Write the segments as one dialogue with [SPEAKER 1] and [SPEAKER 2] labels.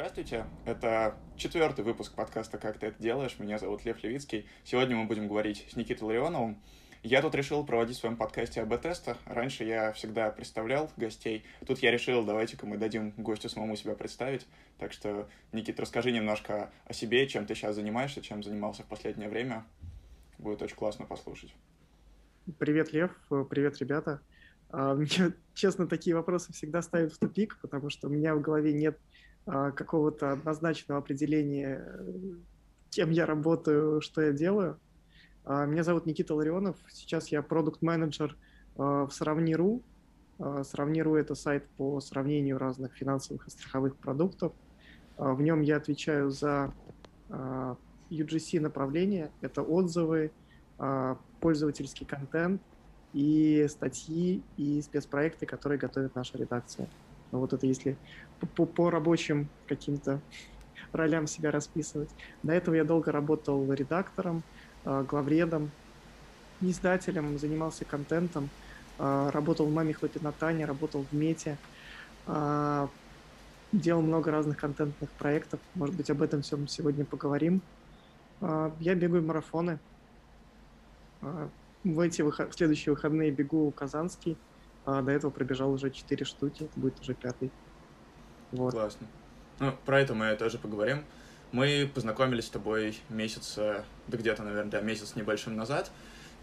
[SPEAKER 1] Здравствуйте, это четвертый выпуск подкаста «Как ты это делаешь?». Меня зовут Лев Левицкий. Сегодня мы будем говорить с Никитой Ларионовым. Я тут решил проводить в своем подкасте АБ-теста. Раньше я всегда представлял гостей. Тут я решил, давайте-ка мы дадим гостю самому себя представить. Так что, Никит, расскажи немножко о себе, чем ты сейчас занимаешься, чем занимался в последнее время. Будет очень классно послушать.
[SPEAKER 2] Привет, Лев. Привет, ребята. А, меня, честно, такие вопросы всегда ставят в тупик, потому что у меня в голове нет какого-то однозначного определения, кем я работаю, что я делаю. А, меня зовут Никита Ларионов. Сейчас я продукт-менеджер в Сравни.ру. Сравни.ру — это сайт по сравнению разных финансовых и страховых продуктов. В нем я отвечаю за UGC направление. Это отзывы, пользовательский контент и статьи и спецпроекты, которые готовит наша редакция. Ну, вот это если по, по рабочим каким-то ролям себя расписывать. До этого я долго работал редактором, а, главредом, издателем, занимался контентом, а, работал в «Маме хлопе на Тане», работал в «Мете», а, делал много разных контентных проектов. Может быть, об этом всем сегодня поговорим. Я бегаю марафоны. В эти выход... в следующие выходные бегу Казанский – а до этого пробежал уже 4 штуки, будет уже пятый.
[SPEAKER 1] Вот. Классно. Ну, про это мы тоже поговорим. Мы познакомились с тобой месяц, да где-то, наверное, да, месяц небольшим назад,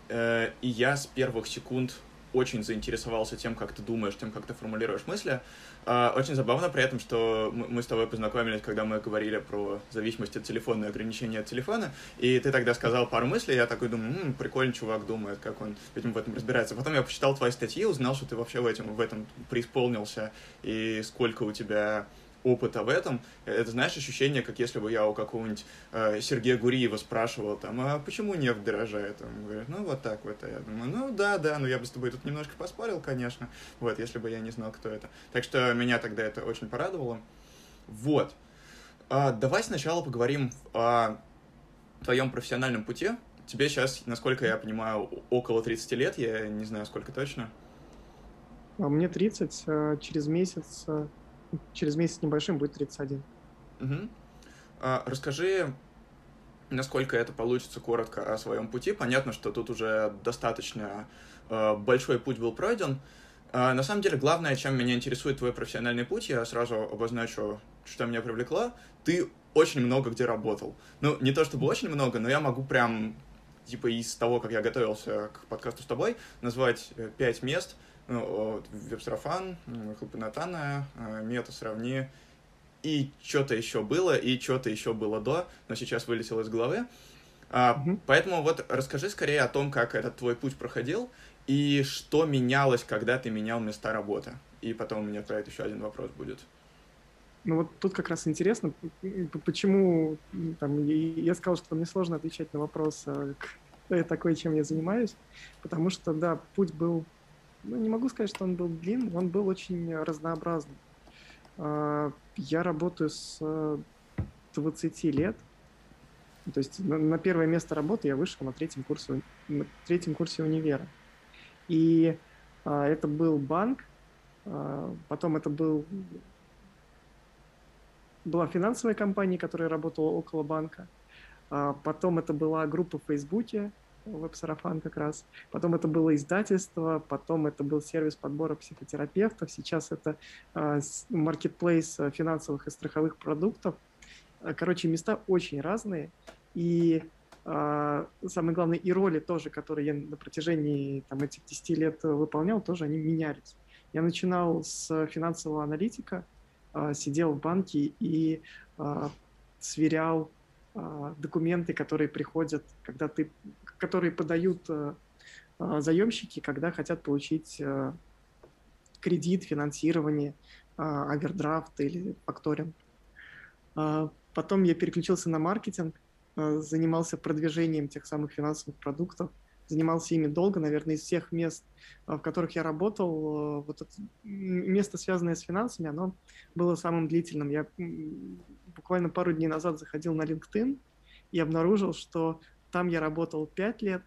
[SPEAKER 1] э, и я с первых секунд очень заинтересовался тем, как ты думаешь, тем, как ты формулируешь мысли. А, очень забавно при этом, что мы с тобой познакомились, когда мы говорили про зависимость от телефона и ограничения от телефона, и ты тогда сказал пару мыслей, я такой думаю, м-м, прикольный чувак думает, как он этим в этом разбирается. Потом я почитал твои статьи, узнал, что ты вообще в этом, в этом преисполнился, и сколько у тебя опыта в этом, это, знаешь, ощущение, как если бы я у какого-нибудь э, Сергея Гуриева спрашивал, там, а почему нефть дорожает? Он говорит, ну, вот так вот. А я думаю, ну, да, да, но я бы с тобой тут немножко поспорил, конечно, вот, если бы я не знал, кто это. Так что меня тогда это очень порадовало. Вот. А, давай сначала поговорим о твоем профессиональном пути. Тебе сейчас, насколько я понимаю, около 30 лет, я не знаю, сколько точно.
[SPEAKER 2] А мне 30, а через месяц а, через месяц небольшим будет 31.
[SPEAKER 1] Угу. А, расскажи, насколько это получится коротко о своем пути. Понятно, что тут уже достаточно э, большой путь был пройден. А, на самом деле, главное, чем меня интересует твой профессиональный путь, я сразу обозначу, что меня привлекло. Ты очень много где работал. Ну, не то чтобы очень много, но я могу прям, типа, из того, как я готовился к подкасту с тобой, назвать э, пять мест, ну, веб-сарафан, Хлопинатана, э, мета сравни, и что-то еще было, и что-то еще было до, но сейчас вылетело из головы. А, mm Поэтому вот расскажи скорее о том, как этот твой путь проходил, и что менялось, когда ты менял места работы. И потом у меня про это еще один вопрос будет.
[SPEAKER 2] Ну вот тут как раз интересно, почему там, я сказал, что мне сложно отвечать на вопрос, э, кто я такой, чем я занимаюсь, потому что, да, путь был ну, не могу сказать, что он был длинный, он был очень разнообразный. А, я работаю с 20 лет, то есть на первое место работы я вышел на третьем курсе, на третьем курсе универа. И а, это был банк, а, потом это был была финансовая компания, которая работала около банка. Потом это была группа в Фейсбуке, веб-сарафан как раз. Потом это было издательство, потом это был сервис подбора психотерапевтов, сейчас это маркетплейс э, финансовых и страховых продуктов. Э, короче, места очень разные, и э, самое главное, и роли тоже, которые я на протяжении там, этих 10 лет выполнял, тоже они менялись. Я начинал с финансового аналитика, сидел в банке и сверял документы, которые приходят, когда ты которые подают э, э, заемщики, когда хотят получить э, кредит, финансирование, овердрафт или факторинг. Потом я переключился на маркетинг, занимался продвижением тех самых финансовых продуктов, занимался ими долго, наверное, из всех мест, в которых я работал, вот это место, связанное с финансами, оно было самым длительным. Я буквально пару дней назад заходил на LinkedIn и обнаружил, что там я работал пять лет.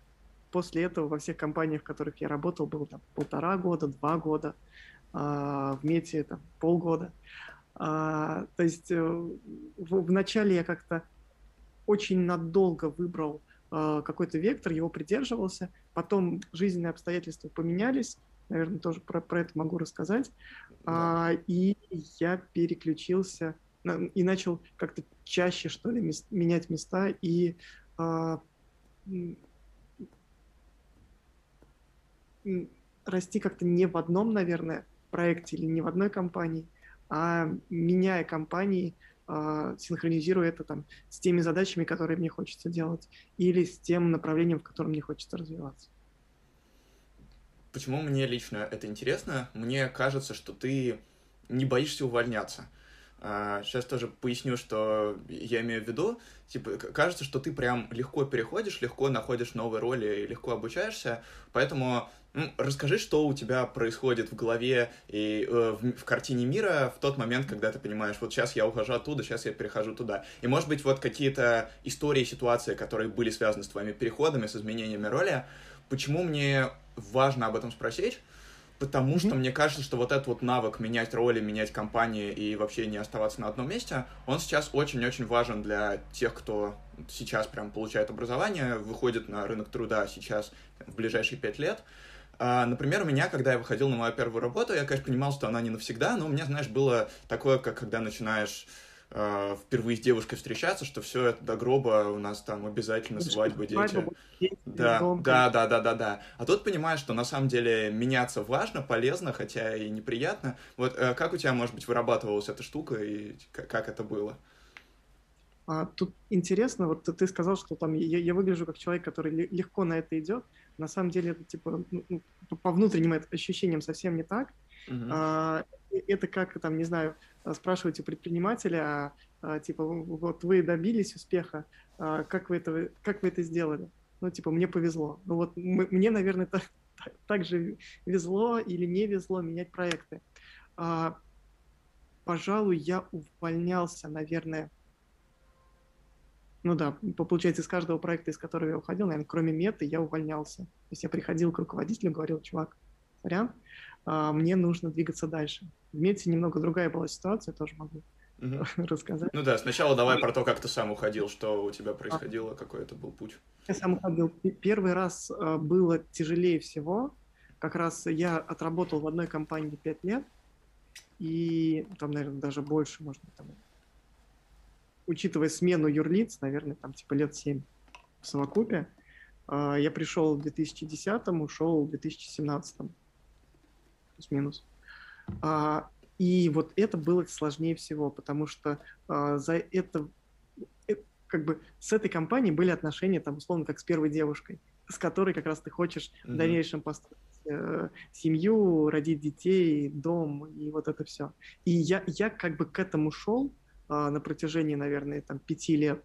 [SPEAKER 2] После этого во всех компаниях, в которых я работал, было там полтора года, два года. А в Мете там полгода. А, то есть э, в, вначале я как-то очень надолго выбрал э, какой-то вектор, его придерживался, потом жизненные обстоятельства поменялись, наверное, тоже про, про это могу рассказать, да. а, и я переключился и начал как-то чаще, что ли, мест, менять места и а, расти как-то не в одном, наверное, проекте или не в одной компании, а меняя компании, э, синхронизируя это там с теми задачами, которые мне хочется делать, или с тем направлением, в котором мне хочется развиваться.
[SPEAKER 1] Почему мне лично это интересно? Мне кажется, что ты не боишься увольняться. Сейчас а, тоже поясню, что я имею в виду. Типа, кажется, что ты прям легко переходишь, легко находишь новые роли и легко обучаешься. Поэтому ну, расскажи, что у тебя происходит в голове и э, в, в картине мира в тот момент, когда ты понимаешь, вот сейчас я ухожу оттуда, сейчас я перехожу туда. И, может быть, вот какие-то истории, ситуации, которые были связаны с твоими переходами, с изменениями роли. Почему мне важно об этом спросить? Потому mm-hmm. что мне кажется, что вот этот вот навык менять роли, менять компании и вообще не оставаться на одном месте, он сейчас очень-очень важен для тех, кто сейчас прям получает образование, выходит на рынок труда сейчас в ближайшие пять лет. А, например, у меня, когда я выходил на мою первую работу, я, конечно, понимал, что она не навсегда, но у меня, знаешь, было такое, как когда начинаешь э, впервые с девушкой встречаться, что все это до гроба у нас там обязательно свадьба, дети. Да, да, да, да, да, да. А тут понимаешь, что на самом деле меняться важно, полезно, хотя и неприятно. Вот э, как у тебя, может быть, вырабатывалась эта штука и как это было?
[SPEAKER 2] А, тут интересно, вот ты сказал, что там я, я выгляжу как человек, который легко на это идет. На самом деле это типа ну, ну по внутренним ощущениям совсем не так. Uh-huh. А, это как там, не знаю, Э, спрашиваете предпринимателя, а, а, типа, вот вы добились успеха, а, как вы это, как вы это сделали? Ну, типа, мне повезло. Ну вот мне, наверное, так, так, же везло или не везло менять проекты. А, пожалуй, я увольнялся, наверное, ну да, получается, из каждого проекта, из которого я уходил, наверное, кроме меты, я увольнялся. То есть я приходил к руководителю, говорил, чувак, сорян, мне нужно двигаться дальше. В Мете немного другая была ситуация, тоже могу угу. рассказать.
[SPEAKER 1] Ну да, сначала давай про то, как ты сам уходил, что у тебя происходило, какой это был путь.
[SPEAKER 2] Я сам уходил. Первый раз а, было тяжелее всего. Как раз я отработал в одной компании 5 лет, и там, наверное, даже больше, может быть, там, учитывая смену юрлиц, наверное, там типа лет 7 в совокупе. А, я пришел в 2010, ушел в 2017, плюс-минус. А, и вот это было сложнее всего, потому что а, за это, это как бы с этой компанией были отношения там условно как с первой девушкой, с которой как раз ты хочешь mm-hmm. в дальнейшем построить э, семью, родить детей, дом и вот это все. И я я как бы к этому шел э, на протяжении, наверное, там пяти лет,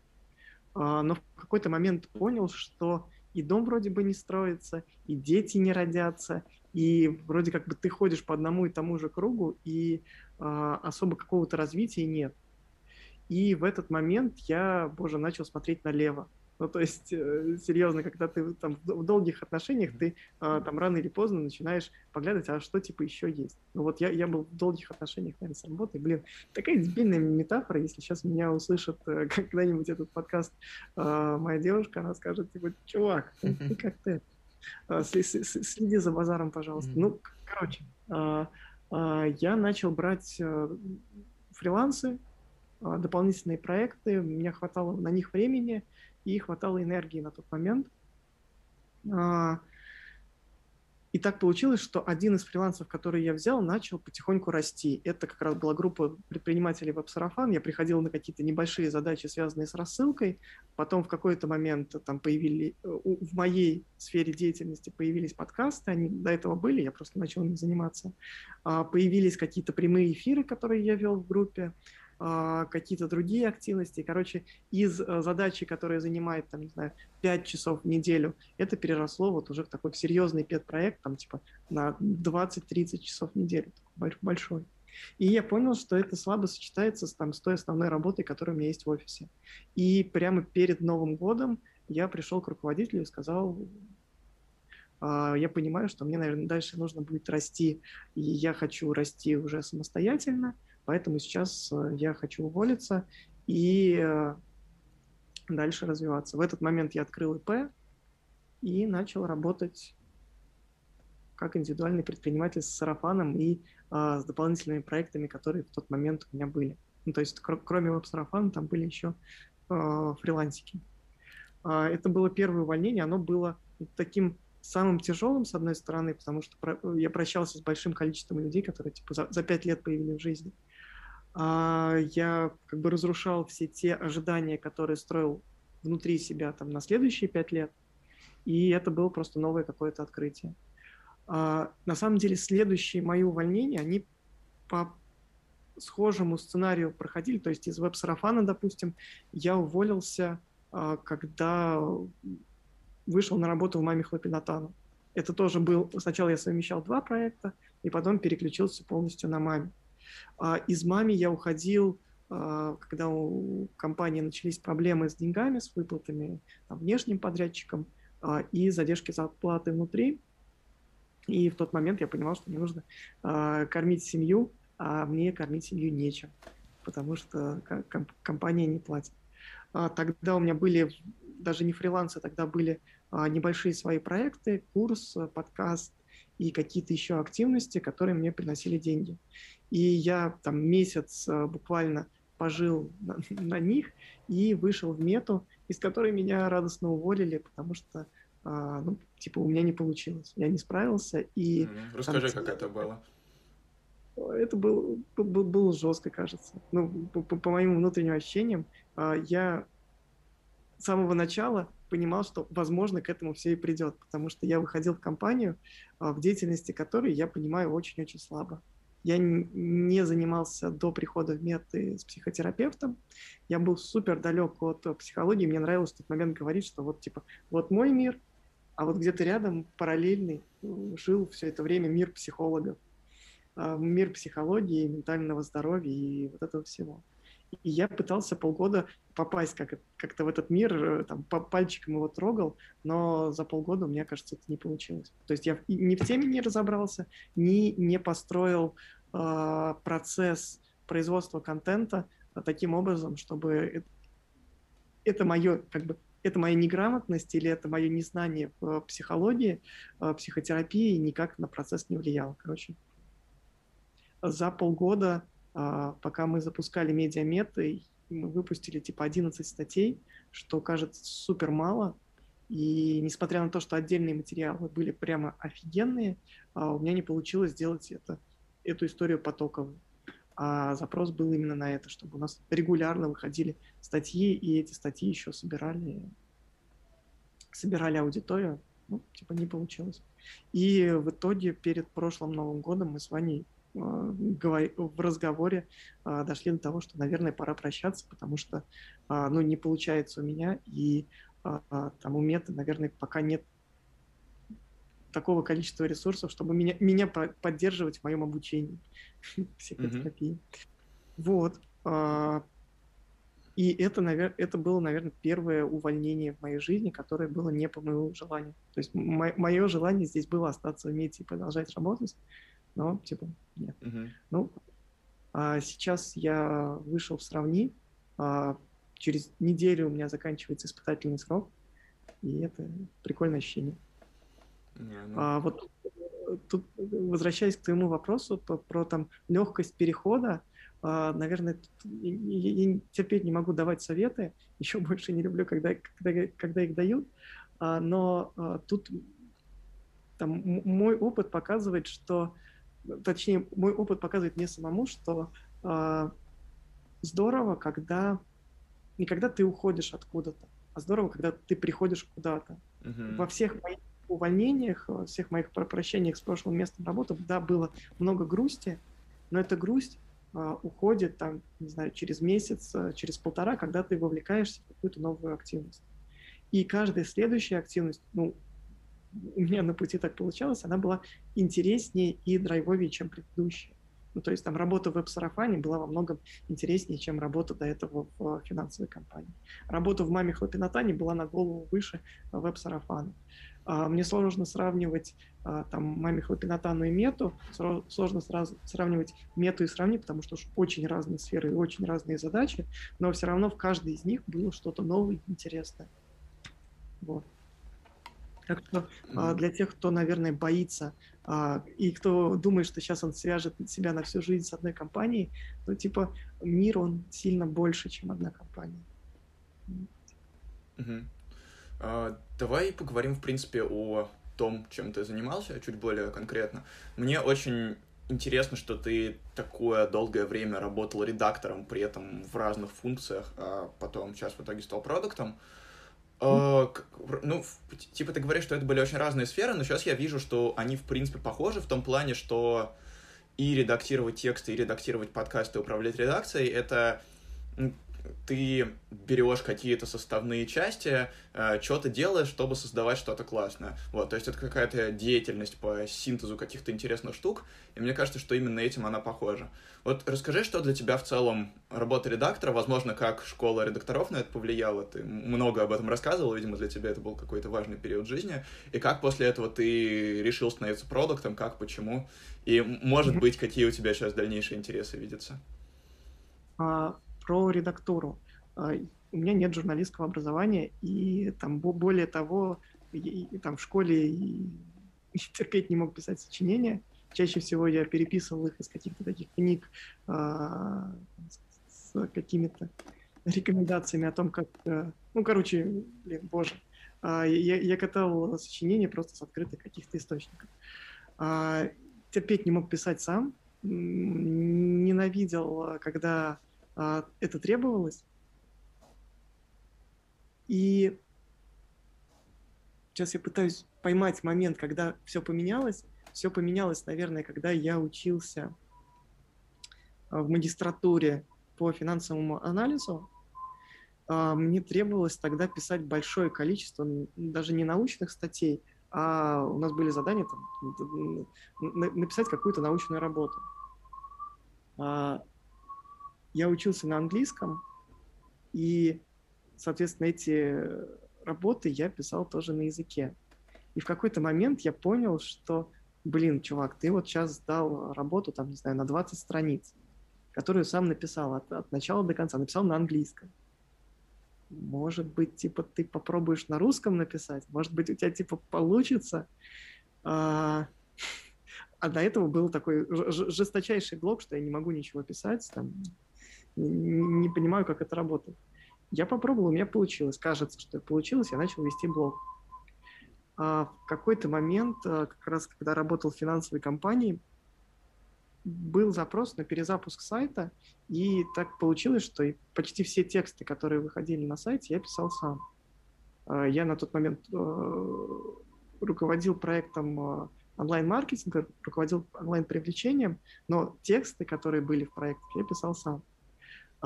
[SPEAKER 2] э, но в какой-то момент понял, что и дом вроде бы не строится, и дети не родятся, и вроде как бы ты ходишь по одному и тому же кругу, и э, особо какого-то развития нет. И в этот момент я, боже, начал смотреть налево. Ну, то есть, э, серьезно, когда ты там в долгих отношениях, ты э, там рано или поздно начинаешь поглядывать, а что типа еще есть. Ну вот я, я был в долгих отношениях, наверное, с работой. Блин, такая дебильная метафора, если сейчас меня услышит э, когда-нибудь этот подкаст э, моя девушка, она скажет, типа, чувак, ты как ты? Э, следи за базаром, пожалуйста. Ну, короче, я начал брать э, фрилансы, дополнительные проекты, у меня хватало на них времени, и хватало энергии на тот момент. А, и так получилось, что один из фрилансов, который я взял, начал потихоньку расти. Это как раз была группа предпринимателей веб-сарафан. Я приходил на какие-то небольшие задачи, связанные с рассылкой. Потом в какой-то момент там появились, в моей сфере деятельности появились подкасты. Они до этого были, я просто начал ими заниматься. А, появились какие-то прямые эфиры, которые я вел в группе. А, какие-то другие активности. Короче, из э, задачи, которая занимает, там, не знаю, 5 часов в неделю, это переросло вот уже в такой серьезный педпроект, там, типа, на 20-30 часов в неделю, большой. И я понял, что это слабо сочетается с, там, с той основной работой, которая у меня есть в офисе. И прямо перед Новым годом я пришел к руководителю и сказал, «А, я понимаю, что мне, наверное, дальше нужно будет расти, и я хочу расти уже самостоятельно, Поэтому сейчас я хочу уволиться и дальше развиваться. В этот момент я открыл ИП и начал работать как индивидуальный предприниматель с сарафаном и а, с дополнительными проектами, которые в тот момент у меня были. Ну, то есть кр- кроме веб-сарафана там были еще а, фрилансики. А, это было первое увольнение, оно было таким самым тяжелым, с одной стороны, потому что про- я прощался с большим количеством людей, которые типа за, за пять лет появились в жизни. А, я как бы разрушал все те ожидания, которые строил внутри себя там на следующие пять лет, и это было просто новое какое-то открытие. А, на самом деле следующие мои увольнения, они по схожему сценарию проходили, то есть из веб-сарафана, допустим, я уволился, а, когда вышел на работу в «Маме Хлопинатану». Это тоже был... Сначала я совмещал два проекта, и потом переключился полностью на «Маме». А из «Маме» я уходил, а, когда у компании начались проблемы с деньгами, с выплатами там, внешним подрядчикам и задержки зарплаты внутри. И в тот момент я понимал, что мне нужно кормить семью, а мне кормить семью нечем, потому что комп- компания не платит. А, тогда у меня были даже не фрилансы, тогда были а, небольшие свои проекты, курс, подкаст и какие-то еще активности, которые мне приносили деньги. И я там месяц а, буквально пожил на, на них и вышел в мету, из которой меня радостно уволили, потому что а, ну, типа, у меня не получилось, я не справился. И
[SPEAKER 1] mm-hmm. Расскажи, там, как это было.
[SPEAKER 2] Это было, было, было жестко, кажется. Ну, по, по моим внутренним ощущениям, а, я с самого начала понимал, что, возможно, к этому все и придет, потому что я выходил в компанию, а, в деятельности которой я понимаю очень-очень слабо. Я не занимался до прихода в меты с психотерапевтом. Я был супер далек от психологии. Мне нравилось в тот момент говорить, что вот типа, вот мой мир, а вот где-то рядом параллельный жил все это время мир психологов, а, мир психологии, ментального здоровья и вот этого всего. И я пытался полгода попасть как- как-то в этот мир, э, там, по пальчикам его трогал, но за полгода, мне кажется, это не получилось. То есть я ни в теме не разобрался, ни не построил э, процесс производства контента таким образом, чтобы это, это мое как бы это моя неграмотность или это мое незнание в психологии, э, психотерапии никак на процесс не влияло. Короче, за полгода, пока мы запускали медиаметы, мы выпустили типа 11 статей, что кажется супер мало. И несмотря на то, что отдельные материалы были прямо офигенные, э, у меня не получилось сделать это, эту историю потоковой. А запрос был именно на это, чтобы у нас регулярно выходили статьи, и эти статьи еще собирали, собирали аудиторию. Ну, типа не получилось. И в итоге перед прошлым Новым годом мы с Ваней в разговоре э, дошли до того, что, наверное, пора прощаться, потому что, э, ну, не получается у меня, и там у Меты, наверное, пока нет такого количества ресурсов, чтобы меня, меня поддерживать в моем обучении психотерапии. Mm-hmm. Вот. И это, навер... это было, наверное, первое увольнение в моей жизни, которое было не по моему желанию. То есть мо... мое желание здесь было остаться в МИДе и продолжать работать, но, типа, нет. Uh-huh. Ну, а сейчас я вышел в сравни, а через неделю у меня заканчивается испытательный срок, и это прикольное ощущение. Yeah, ну... а, вот тут, возвращаясь к твоему вопросу про, про там легкость перехода, а, наверное, я терпеть не могу давать советы, еще больше не люблю, когда, когда, когда их дают, а, но а, тут там, мой опыт показывает, что, точнее, мой опыт показывает мне самому, что здорово, когда не когда ты уходишь откуда-то, а здорово, когда ты приходишь куда-то. Uh-huh. Во всех моих увольнениях, во всех моих прощениях с прошлым местом работы, да, было много грусти, но эта грусть а, уходит там, не знаю, через месяц, а, через полтора, когда ты вовлекаешься в какую-то новую активность. И каждая следующая активность, ну, у меня на пути так получалось, она была интереснее и драйвовее, чем предыдущая. Ну, то есть там работа в веб-сарафане была во многом интереснее, чем работа до этого в финансовой компании. Работа в «Маме Хлопинатане» была на голову выше веб-сарафана. А, мне сложно сравнивать а, там маме хлопинотану и мету, сложно сразу сравнивать мету и сравнить, потому что уж очень разные сферы и очень разные задачи, но все равно в каждой из них было что-то новое, интересное. Вот. Так что mm. для тех, кто, наверное, боится и кто думает, что сейчас он свяжет себя на всю жизнь с одной компанией, то типа мир, он сильно больше, чем одна компания.
[SPEAKER 1] Mm-hmm. Uh, давай поговорим, в принципе, о том, чем ты занимался, чуть более конкретно. Мне очень интересно, что ты такое долгое время работал редактором, при этом в разных функциях, а потом сейчас в итоге стал продуктом. Uh, ну, типа ты говоришь, что это были очень разные сферы, но сейчас я вижу, что они, в принципе, похожи в том плане, что и редактировать тексты, и редактировать подкасты, и управлять редакцией — это ты берешь какие-то составные части, э, что-то делаешь, чтобы создавать что-то классное. Вот, то есть это какая-то деятельность по синтезу каких-то интересных штук, и мне кажется, что именно этим она похожа. Вот расскажи, что для тебя в целом работа редактора, возможно, как школа редакторов на это повлияла, ты много об этом рассказывал, видимо, для тебя это был какой-то важный период жизни, и как после этого ты решил становиться продуктом, как, почему, и, может быть, какие у тебя сейчас дальнейшие интересы видятся?
[SPEAKER 2] А, про редактуру. А, у меня нет журналистского образования, и там более того, и, там в школе и, и терпеть не мог писать сочинения. Чаще всего я переписывал их из каких-то таких книг а, с какими-то рекомендациями о том, как... А, ну, короче, блин, боже. А, я, я катал сочинения просто с открытых каких-то источников. А, терпеть не мог писать сам. Ненавидел, когда это требовалось. И сейчас я пытаюсь поймать момент, когда все поменялось. Все поменялось, наверное, когда я учился а, в магистратуре по финансовому анализу. А, мне требовалось тогда писать большое количество, даже не научных статей, а у нас были задания там, написать какую-то научную работу я учился на английском, и, соответственно, эти работы я писал тоже на языке. И в какой-то момент я понял, что, блин, чувак, ты вот сейчас сдал работу, там, не знаю, на 20 страниц, которую сам написал от, от начала до конца, написал на английском. Может быть, типа, ты попробуешь на русском написать, может быть, у тебя, типа, получится. А, а до этого был такой жесточайший блок, что я не могу ничего писать, там, не понимаю, как это работает. Я попробовал, у меня получилось. Кажется, что получилось, я начал вести блог. А в какой-то момент, а, как раз когда работал в финансовой компании, был запрос на перезапуск сайта, и так получилось, что почти все тексты, которые выходили на сайте, я писал сам. А, я на тот момент а, руководил проектом онлайн-маркетинга, руководил онлайн-привлечением, но тексты, которые были в проекте, я писал сам.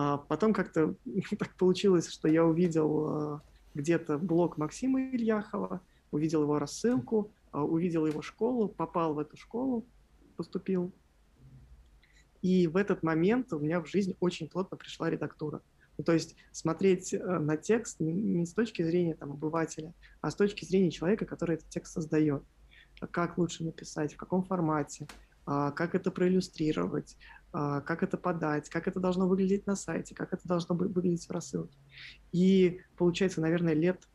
[SPEAKER 2] А потом как-то так получилось, что я увидел а, где-то блог Максима Ильяхова, увидел его рассылку, а, увидел его школу, попал в эту школу, поступил. И в этот момент у меня в жизнь очень плотно пришла редактура. Ну, то есть смотреть э, на текст не с точки зрения там, обывателя, а с точки зрения человека, который этот текст создает. Как лучше написать, в каком формате, как это проиллюстрировать, а, как это подать, как это должно выглядеть на сайте, как это должно выглядеть в рассылке. И получается, наверное, лет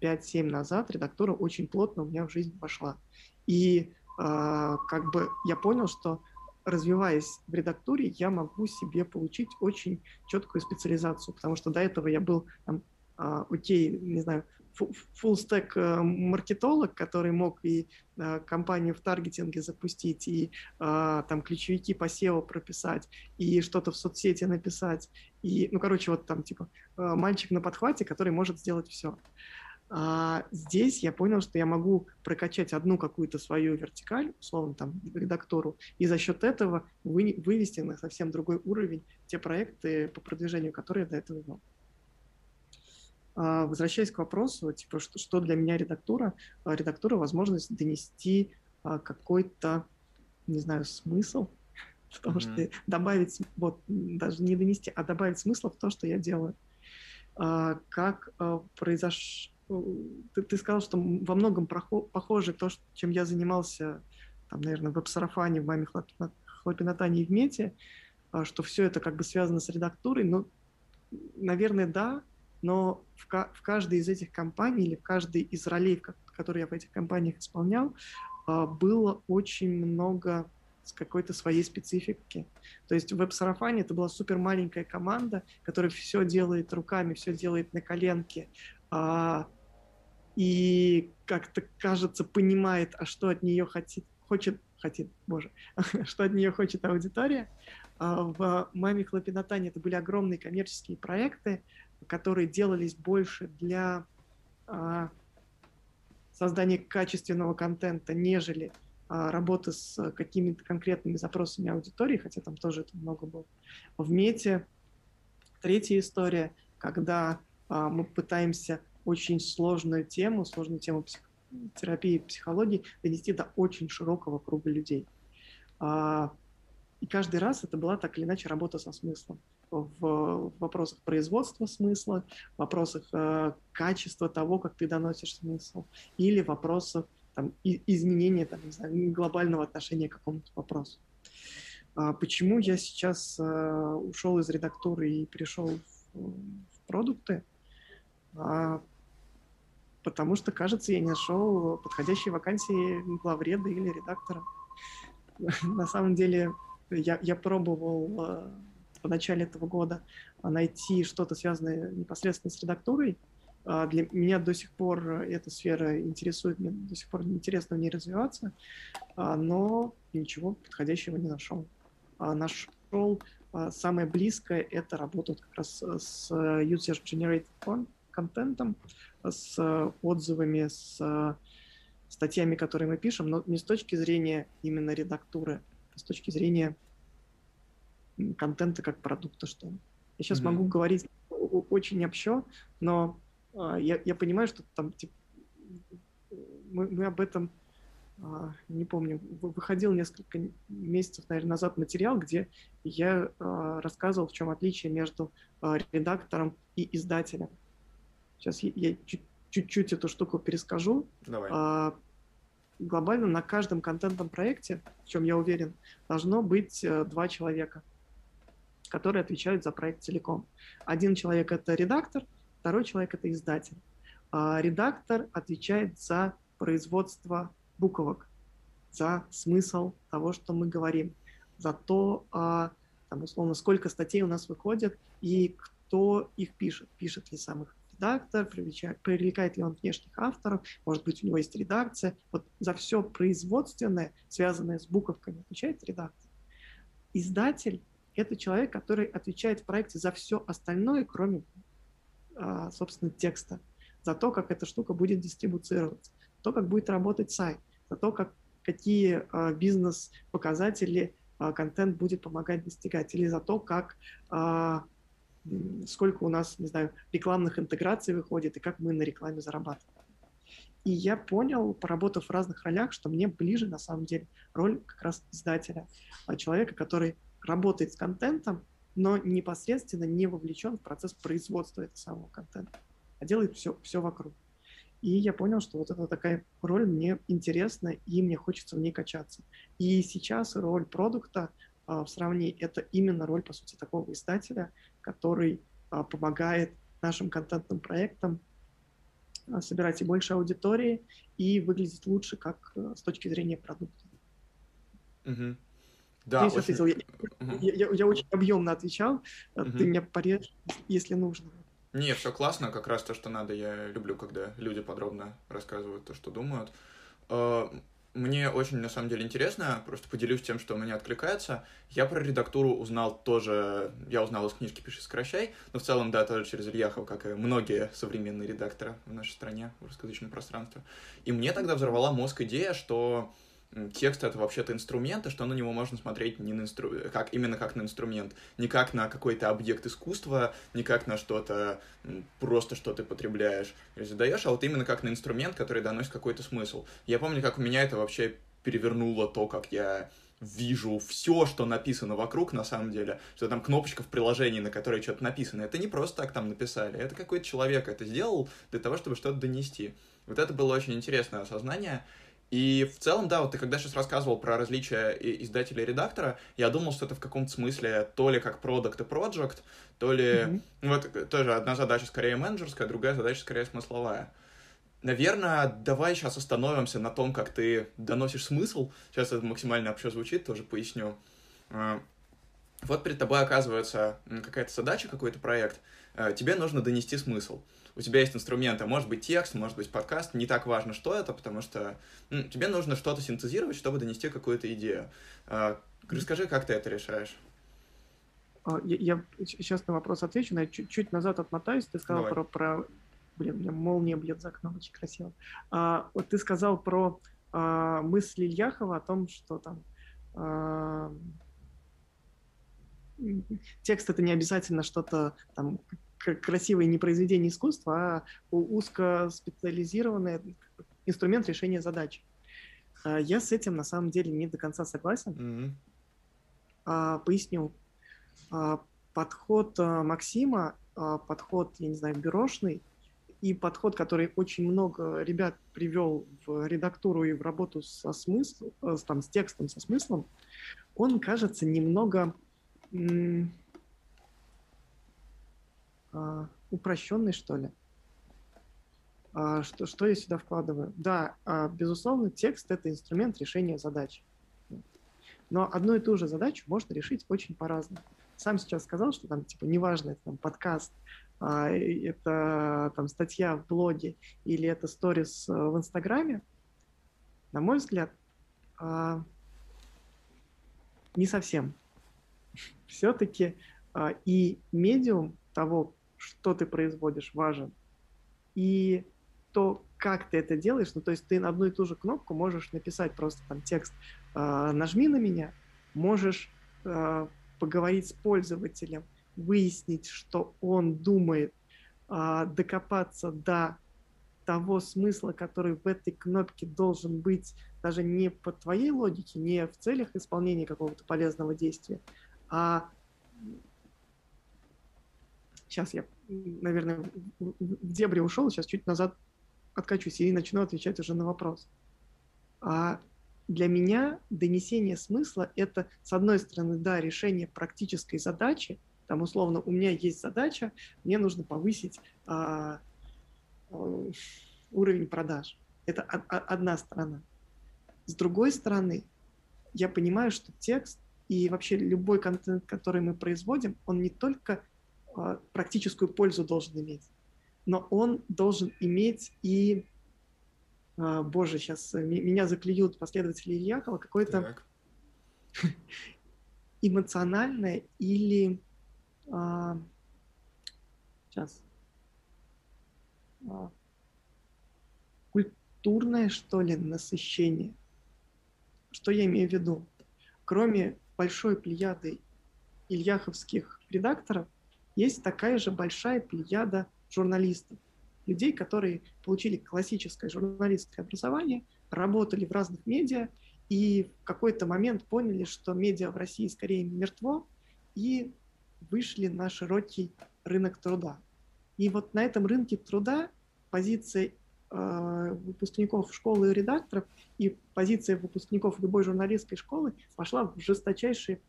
[SPEAKER 2] 5-7 назад редактура очень плотно у меня в жизнь пошла. И э, как бы я понял, что развиваясь в редактуре, я могу себе получить очень четкую специализацию, потому что до этого я был там, э, окей, не знаю, full stack э, маркетолог, который мог и э, компанию в таргетинге запустить, и э, там ключевики по SEO прописать, и что-то в соцсети написать, и, ну, короче, вот там, типа, мальчик на подхвате, который может сделать все. А здесь я понял, что я могу прокачать одну какую-то свою вертикаль, условно там редактору, и за счет этого вы, вывести на совсем другой уровень те проекты по продвижению, которые я до этого вел. А, возвращаясь к вопросу, типа, что, что для меня редактура? А, редактура — возможность донести а, какой-то, не знаю, смысл в том, mm-hmm. что добавить, вот, даже не донести, а добавить смысл в то, что я делаю. Как произош... ты, ты сказал, что во многом похоже то, чем я занимался, там, наверное, в веб-сарафане, в маме хлопинатане и в мете, что все это как бы связано с редактурой. Ну, наверное, да, но в, в каждой из этих компаний или в каждой из ролей, которые я в этих компаниях исполнял, а, было очень много с какой-то своей специфики. То есть в веб-сарафане это была супер маленькая команда, которая все делает руками, все делает на коленке, а, и как-то, кажется, понимает, а что от нее хотит, хочет, хотит, боже, что от нее хочет аудитория. А в «Маме Хлопинатане» это были огромные коммерческие проекты, которые делались больше для а, создания качественного контента, нежели а, работы с какими-то конкретными запросами аудитории, хотя там тоже это много было. В Мете третья история, когда а, мы пытаемся очень сложную тему, сложную тему псих... терапии и психологии донести до очень широкого круга людей. А, и каждый раз это была так или иначе работа со смыслом. В вопросах производства смысла, в вопросах э, качества того, как ты доносишь смысл, или в вопросах там, изменения там, не знаю, глобального отношения к какому-то вопросу. А почему я сейчас э, ушел из редактуры и пришел в, в продукты? А, потому что, кажется, я не нашел подходящей вакансии главреда или редактора. На самом деле, я, я пробовал э, в начале этого года найти что-то связанное непосредственно с редактурой. А для меня до сих пор эта сфера интересует, мне до сих пор интересно в ней развиваться, а, но ничего подходящего не нашел. А, нашел самое близкое — это работа как раз с user-generated контентом, с отзывами, с статьями, которые мы пишем, но не с точки зрения именно редактуры, а с точки зрения контента как продукта, что ли. Я сейчас mm-hmm. могу говорить очень общо, но э, я, я понимаю, что там типа, мы, мы об этом э, не помню, выходил несколько месяцев, наверное, назад материал, где я э, рассказывал, в чем отличие между э, редактором и издателем. Сейчас я, я чуть-чуть эту штуку перескажу.
[SPEAKER 1] Давай.
[SPEAKER 2] А, глобально на каждом контентном проекте, в чем я уверен, должно быть э, два человека, которые отвечают за проект целиком. Один человек это редактор, второй человек это издатель. А редактор отвечает за производство буквок, за смысл того, что мы говорим, за то, а, там, условно, сколько статей у нас выходит и кто их пишет. Пишет ли сам их редактор, привлекает, привлекает ли он внешних авторов, может быть, у него есть редакция. Вот за все производственное, связанное с буковками, отвечает редактор. Издатель — это человек, который отвечает в проекте за все остальное, кроме, а, собственно, текста, за то, как эта штука будет дистрибуцироваться, то, как будет работать сайт, за то, как, какие а, бизнес-показатели а, контент будет помогать достигать, или за то, как сколько у нас, не знаю, рекламных интеграций выходит и как мы на рекламе зарабатываем. И я понял, поработав в разных ролях, что мне ближе, на самом деле, роль как раз издателя, человека, который работает с контентом, но непосредственно не вовлечен в процесс производства этого самого контента, а делает все, все вокруг. И я понял, что вот эта такая роль мне интересна, и мне хочется в ней качаться. И сейчас роль продукта а, в сравнении это именно роль, по сути, такого издателя, который а, помогает нашим контентным проектам а, собирать и больше аудитории и выглядеть лучше как э, с точки зрения продукта.
[SPEAKER 1] Угу. Да,
[SPEAKER 2] очень... ответил. Я, угу. я, я, я очень объемно отвечал. Угу. Ты меня порежь, если нужно.
[SPEAKER 1] Не, все классно, как раз то, что надо. Я люблю, когда люди подробно рассказывают то, что думают. Мне очень, на самом деле, интересно, просто поделюсь тем, что у меня откликается. Я про редактуру узнал тоже, я узнал из книжки «Пиши, сокращай», но в целом, да, тоже через Ильяхова, как и многие современные редакторы в нашей стране, в русскоязычном пространстве. И мне тогда взорвала мозг идея, что текст это вообще-то инструмент, и что на него можно смотреть не на инстру... как, именно как на инструмент, не как на какой-то объект искусства, не как на что-то, просто что ты потребляешь или задаешь, а вот именно как на инструмент, который доносит какой-то смысл. Я помню, как у меня это вообще перевернуло то, как я вижу все, что написано вокруг на самом деле, что там кнопочка в приложении, на которой что-то написано. Это не просто так там написали, это какой-то человек это сделал для того, чтобы что-то донести. Вот это было очень интересное осознание. И в целом, да, вот ты когда сейчас рассказывал про различия издателя и редактора, я думал, что это в каком-то смысле то ли как продукт и project, то ли... Mm-hmm. Вот тоже одна задача скорее менеджерская, другая задача скорее смысловая. Наверное, давай сейчас остановимся на том, как ты доносишь смысл. Сейчас это максимально вообще звучит, тоже поясню. А, вот перед тобой оказывается какая-то задача, какой-то проект. А, тебе нужно донести смысл у тебя есть инструменты, может быть текст, может быть подкаст, не так важно, что это, потому что ну, тебе нужно что-то синтезировать, чтобы донести какую-то идею. А, расскажи, как ты это решаешь?
[SPEAKER 2] А, я, я сейчас на вопрос отвечу, но я чуть, чуть назад отмотаюсь. Ты сказал про, про... Блин, у меня молния бьет за окном, очень красиво. А, вот ты сказал про а, мысль Ильяхова о том, что там а, текст это не обязательно что-то там красивое не произведение искусства, а узкоспециализированный инструмент решения задач. А, я с этим на самом деле не до конца согласен. Mm-hmm. Поясню. А, подход Максима, подход, я не знаю, бюрошный, и подход, который очень много ребят привел в редактуру и в работу со смыслом, э, там, с текстом, со смыслом, он кажется немного а, упрощенный, что ли. А, что, что я сюда вкладываю? Да, а, безусловно, текст — это инструмент решения задач. Но одну и ту же задачу можно решить очень по-разному. Сам сейчас сказал, что там, типа, неважно, это там подкаст, это там статья в блоге или это сторис э, в Инстаграме. На мой взгляд, не совсем. Все-таки и медиум того, что ты производишь, важен. И то, как ты это делаешь, ну, то есть ты на одну и ту же кнопку можешь написать просто там текст э, «нажми на меня», можешь э, поговорить с пользователем, выяснить, что он думает, э, докопаться до того смысла, который в этой кнопке должен быть даже не по твоей логике, не в целях исполнения какого-то полезного действия, а сейчас я наверное, в дебри ушел, сейчас чуть назад откачусь и начну отвечать уже на вопрос. А для меня донесение смысла — это, с одной стороны, да, решение практической задачи, там, условно, у меня есть задача, мне нужно повысить а, а, уровень продаж. Это а, одна сторона. С другой стороны, я понимаю, что текст и вообще любой контент, который мы производим, он не только практическую пользу должен иметь. Но он должен иметь и, а, боже, сейчас меня заклюют последователи Ильякова, какое-то эмоциональное или а, сейчас культурное, что ли, насыщение. Что я имею в виду? Кроме большой плеяды ильяховских редакторов, есть такая же большая плеяда журналистов, людей, которые получили классическое журналистское образование, работали в разных медиа и в какой-то момент поняли, что медиа в России скорее мертво, и вышли на широкий рынок труда. И вот на этом рынке труда позиция э, выпускников школы и редакторов и позиция выпускников любой журналистской школы пошла в жесточайшее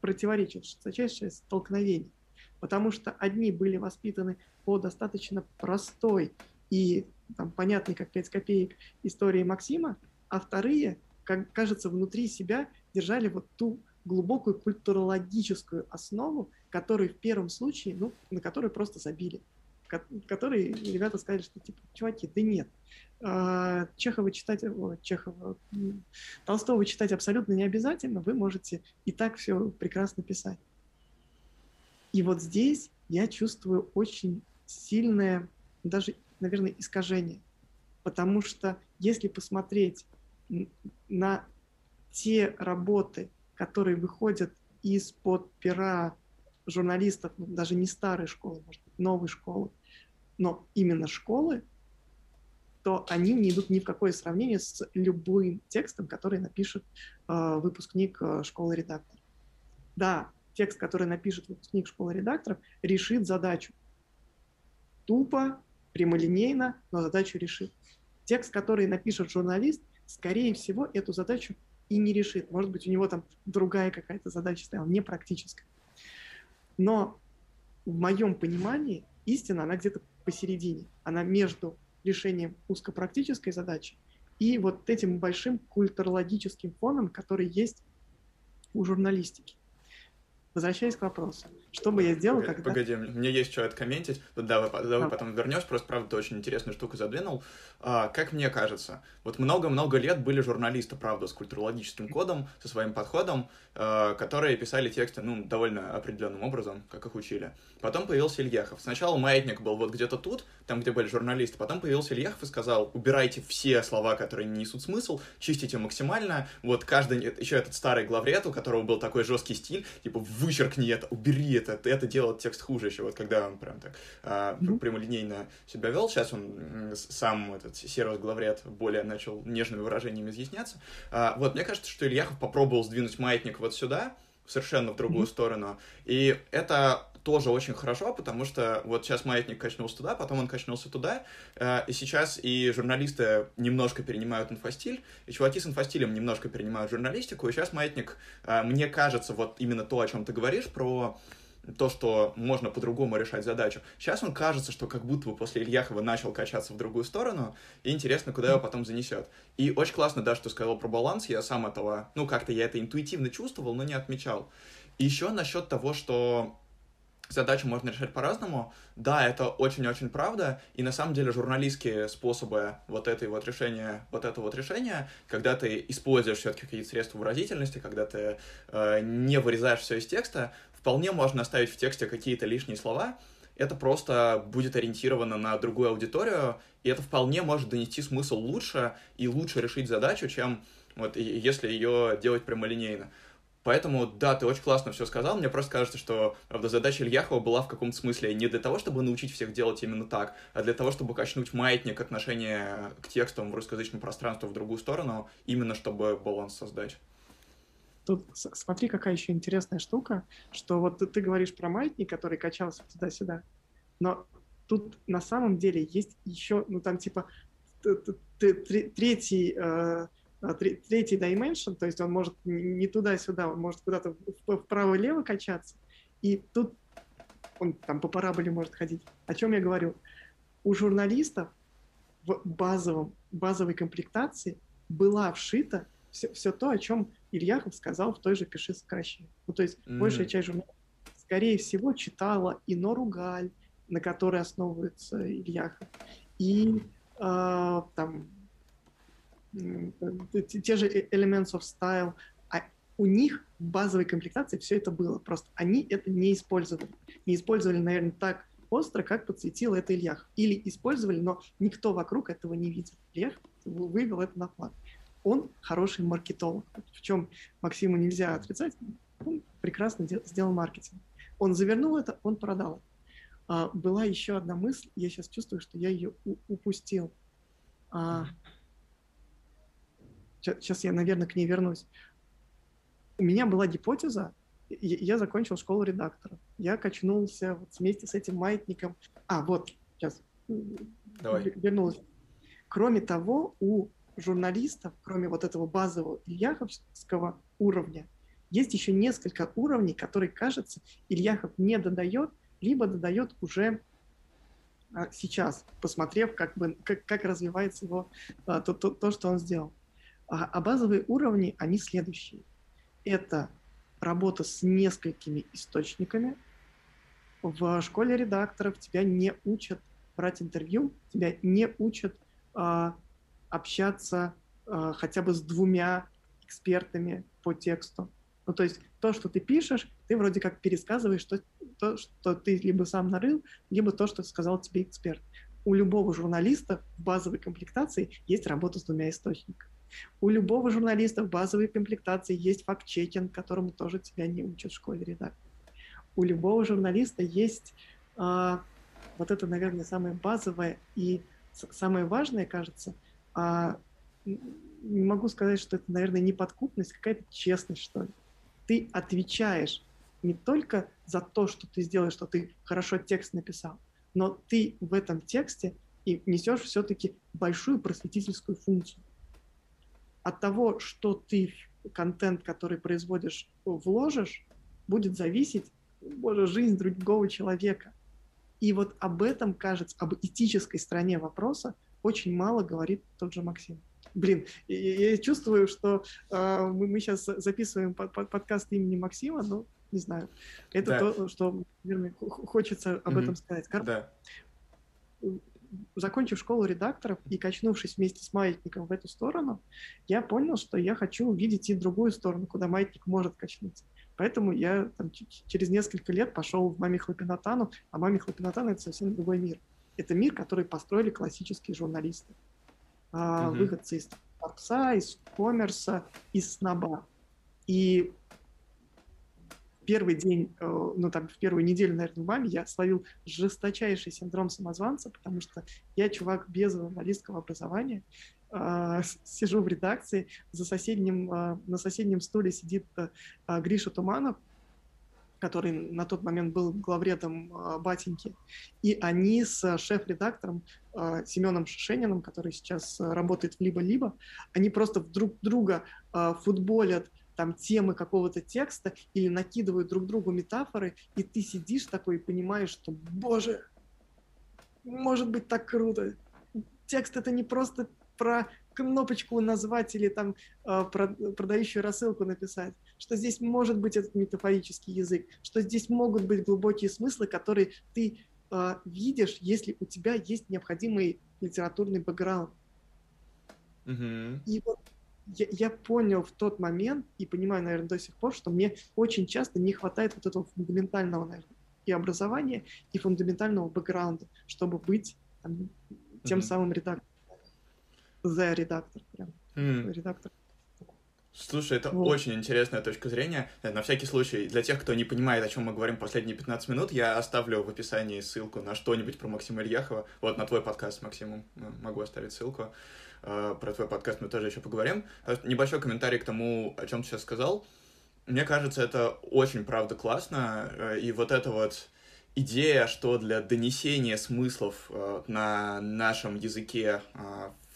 [SPEAKER 2] противоречие, в жесточайшее столкновение потому что одни были воспитаны по достаточно простой и там, понятной, как 5 копеек, истории Максима, а вторые, как кажется, внутри себя держали вот ту глубокую культурологическую основу, которую в первом случае, ну, на которую просто забили. Которые ребята сказали, что типа, чуваки, да нет. А, Чехова читать, о, Чехова, Толстого читать абсолютно не обязательно, вы можете и так все прекрасно писать. И вот здесь я чувствую очень сильное, даже, наверное, искажение. Потому что если посмотреть на те работы, которые выходят из-под пера журналистов, ну, даже не старой школы, может быть, новой школы, но именно школы, то они не идут ни в какое сравнение с любым текстом, который напишет э, выпускник э, школы редакторов. Да, текст, который напишет выпускник школы редакторов, решит задачу. Тупо, прямолинейно, но задачу решит. Текст, который напишет журналист, скорее всего, эту задачу и не решит. Может быть, у него там другая какая-то задача стояла, не практическая. Но в моем понимании истина, она где-то посередине. Она между решением узкопрактической задачи и вот этим большим культурологическим фоном, который есть у журналистики. Возвращаясь к вопросу, что бы я сделал,
[SPEAKER 1] погоди, когда... Погоди, мне есть что откомментить. Давай, давай а. потом вернешь, просто, правда, ты очень интересную штуку задвинул. А, как мне кажется, вот много-много лет были журналисты, правда, с культурологическим кодом, со своим подходом, а, которые писали тексты, ну, довольно определенным образом, как их учили. Потом появился Ильяхов. Сначала маятник был вот где-то тут, там, где были журналисты, потом появился Ильяхов и сказал, убирайте все слова, которые не несут смысл, чистите максимально, вот каждый, еще этот старый главред, у которого был такой жесткий стиль, типа, вычеркни это, убери это, это делает текст хуже еще, вот когда он прям так а, mm-hmm. прямолинейно себя вел, сейчас он сам, этот сервис главред, более начал нежными выражениями изъясняться. А, вот, мне кажется, что Ильяхов попробовал сдвинуть маятник вот сюда, совершенно в другую mm-hmm. сторону, и это тоже очень хорошо, потому что вот сейчас маятник качнулся туда, потом он качнулся туда, э, и сейчас и журналисты немножко перенимают инфостиль, и чуваки с инфостилем немножко перенимают журналистику, и сейчас маятник, э, мне кажется, вот именно то, о чем ты говоришь, про то, что можно по-другому решать задачу. Сейчас он кажется, что как будто бы после Ильяхова начал качаться в другую сторону, и интересно, куда его потом занесет. И очень классно, да, что сказал про баланс, я сам этого, ну, как-то я это интуитивно чувствовал, но не отмечал. И еще насчет того, что задачу можно решать по-разному. Да, это очень-очень правда, и на самом деле журналистские способы вот этой вот решения, вот этого вот решения, когда ты используешь все-таки какие-то средства выразительности, когда ты э, не вырезаешь все из текста, вполне можно оставить в тексте какие-то лишние слова, это просто будет ориентировано на другую аудиторию, и это вполне может донести смысл лучше и лучше решить задачу, чем вот если ее делать прямолинейно. Поэтому, да, ты очень классно все сказал. Мне просто кажется, что, правда, задача Ильяхова была в каком-то смысле не для того, чтобы научить всех делать именно так, а для того, чтобы качнуть маятник отношения к текстам в русскоязычном пространстве в другую сторону, именно чтобы баланс создать.
[SPEAKER 2] Тут смотри, какая еще интересная штука, что вот ты, ты говоришь про маятник, который качался туда-сюда, но тут на самом деле есть еще, ну там типа третий э, а, третий dimension, то есть он может не туда-сюда, он может куда-то вправо-лево качаться, и тут он там по параболе может ходить. О чем я говорю? У журналистов в базовом, базовой комплектации была вшита все, все то, о чем Ильяхов сказал в той же «Пиши сокращение». Ну, то есть mm-hmm. большая часть журналистов, скорее всего, читала и Нору Галь, на которой основывается Ильяхов, и э, там те же э, Elements of Style, а у них в базовой комплектации все это было, просто они это не использовали. Не использовали, наверное, так остро, как подсветил это Ильях. Или использовали, но никто вокруг этого не видел. Ильях вывел это на план. Он хороший маркетолог, в чем Максиму нельзя отрицать. Он прекрасно сделал маркетинг. Он завернул это, он продал. А, была еще одна мысль, я сейчас чувствую, что я ее упустил. А, сейчас я, наверное, к ней вернусь. У меня была гипотеза, я закончил школу редактора. Я качнулся вот вместе с этим маятником. А, вот, сейчас.
[SPEAKER 1] Давай.
[SPEAKER 2] Вернулась. Кроме того, у журналистов, кроме вот этого базового ильяховского уровня, есть еще несколько уровней, которые, кажется, Ильяхов не додает, либо додает уже а, сейчас, посмотрев, как, бы, как, как развивается его а, то, то, то, что он сделал. А, а базовые уровни, они следующие. Это работа с несколькими источниками. В школе редакторов тебя не учат брать интервью, тебя не учат общаться а, хотя бы с двумя экспертами по тексту. Ну, то есть то, что ты пишешь, ты вроде как пересказываешь то, то, что ты либо сам нарыл, либо то, что сказал тебе эксперт. У любого журналиста в базовой комплектации есть работа с двумя источниками. У любого журналиста в базовой комплектации есть факт-чекинг, которому тоже тебя не учат в школе редактора. У любого журналиста есть а, вот это, наверное, самое базовое и самое важное, кажется, а, не могу сказать, что это, наверное, не подкупность, какая-то честность, что ли. Ты отвечаешь не только за то, что ты сделаешь, что ты хорошо текст написал, но ты в этом тексте и несешь все-таки большую просветительскую функцию. От того, что ты контент, который производишь, вложишь, будет зависеть, боже, жизнь другого человека. И вот об этом, кажется, об этической стороне вопроса очень мало говорит тот же Максим. Блин, я, я чувствую, что э, мы, мы сейчас записываем под, под, подкаст имени Максима, но не знаю. Это да. то, что, наверное, хочется об mm-hmm. этом сказать. Кар... Да. Закончив школу редакторов и качнувшись вместе с маятником в эту сторону, я понял, что я хочу увидеть и другую сторону, куда маятник может качнуться. Поэтому я там, через несколько лет пошел в «Маме Хлопинатану», а «Маме Хлопинатану» — это совсем другой мир. Это мир, который построили классические журналисты. Угу. Выходцы из Форбса, из Коммерса, из Снаба. И первый день, э, ну там в первую неделю, наверное, в маме я словил жесточайший синдром самозванца, потому что я чувак без журналистского образования, а, сижу в редакции, за соседним, а, на соседнем стуле сидит а, Гриша Туманов, который на тот момент был главредом Батеньки, и они с шеф-редактором Семеном Шишениным, который сейчас работает в «Либо-либо», они просто друг друга футболят там темы какого-то текста или накидывают друг другу метафоры, и ты сидишь такой и понимаешь, что, боже, может быть так круто. Текст это не просто про кнопочку назвать или там про, продающую рассылку написать, что здесь может быть этот метафорический язык, что здесь могут быть глубокие смыслы, которые ты э, видишь, если у тебя есть необходимый литературный бэкграунд. Mm-hmm. И вот я, я понял в тот момент и понимаю, наверное, до сих пор, что мне очень часто не хватает вот этого фундаментального, наверное, и образования, и фундаментального бэкграунда, чтобы быть там, тем mm-hmm. самым редактором the редактор прям. Mm. Редактор.
[SPEAKER 1] Слушай, это вот. очень интересная точка зрения. Э, на всякий случай, для тех, кто не понимает, о чем мы говорим последние 15 минут, я оставлю в описании ссылку на что-нибудь про Максима Ильяхова. Вот на твой подкаст, Максимум, могу оставить ссылку. Э, про твой подкаст мы тоже еще поговорим. Э, небольшой комментарий к тому, о чем ты сейчас сказал. Мне кажется, это очень, правда, классно. И вот это вот идея, что для донесения смыслов на нашем языке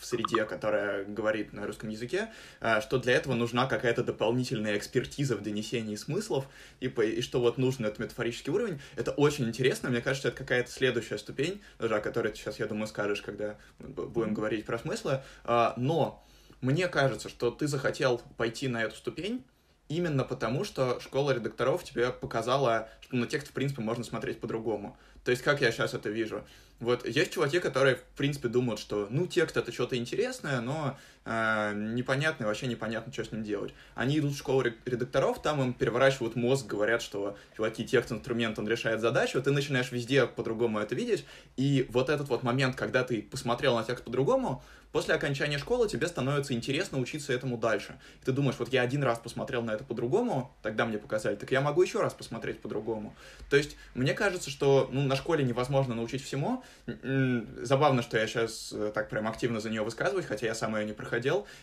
[SPEAKER 1] в среде, которая говорит на русском языке, а, что для этого нужна какая-то дополнительная экспертиза в донесении смыслов, и, и что вот нужен этот метафорический уровень. Это очень интересно, мне кажется, это какая-то следующая ступень, даже о которой ты сейчас, я думаю, скажешь, когда будем говорить про смыслы, а, но мне кажется, что ты захотел пойти на эту ступень, именно потому, что школа редакторов тебе показала, что на текст, в принципе, можно смотреть по-другому. То есть, как я сейчас это вижу? Вот есть чуваки, которые, в принципе, думают, что, ну, текст это что-то интересное, но э, непонятно, вообще непонятно, что с ним делать. Они идут в школу редакторов, там им переворачивают мозг, говорят, что, чуваки, текст-инструмент, он решает задачу, ты начинаешь везде по-другому это видеть, и вот этот вот момент, когда ты посмотрел на текст по-другому, После окончания школы тебе становится интересно учиться этому дальше. И ты думаешь, вот я один раз посмотрел на это по-другому, тогда мне показали, так я могу еще раз посмотреть по-другому. То есть, мне кажется, что ну, на школе невозможно научить всему. Забавно, что я сейчас э, так прям активно за нее высказываюсь, хотя я сам ее не проходил,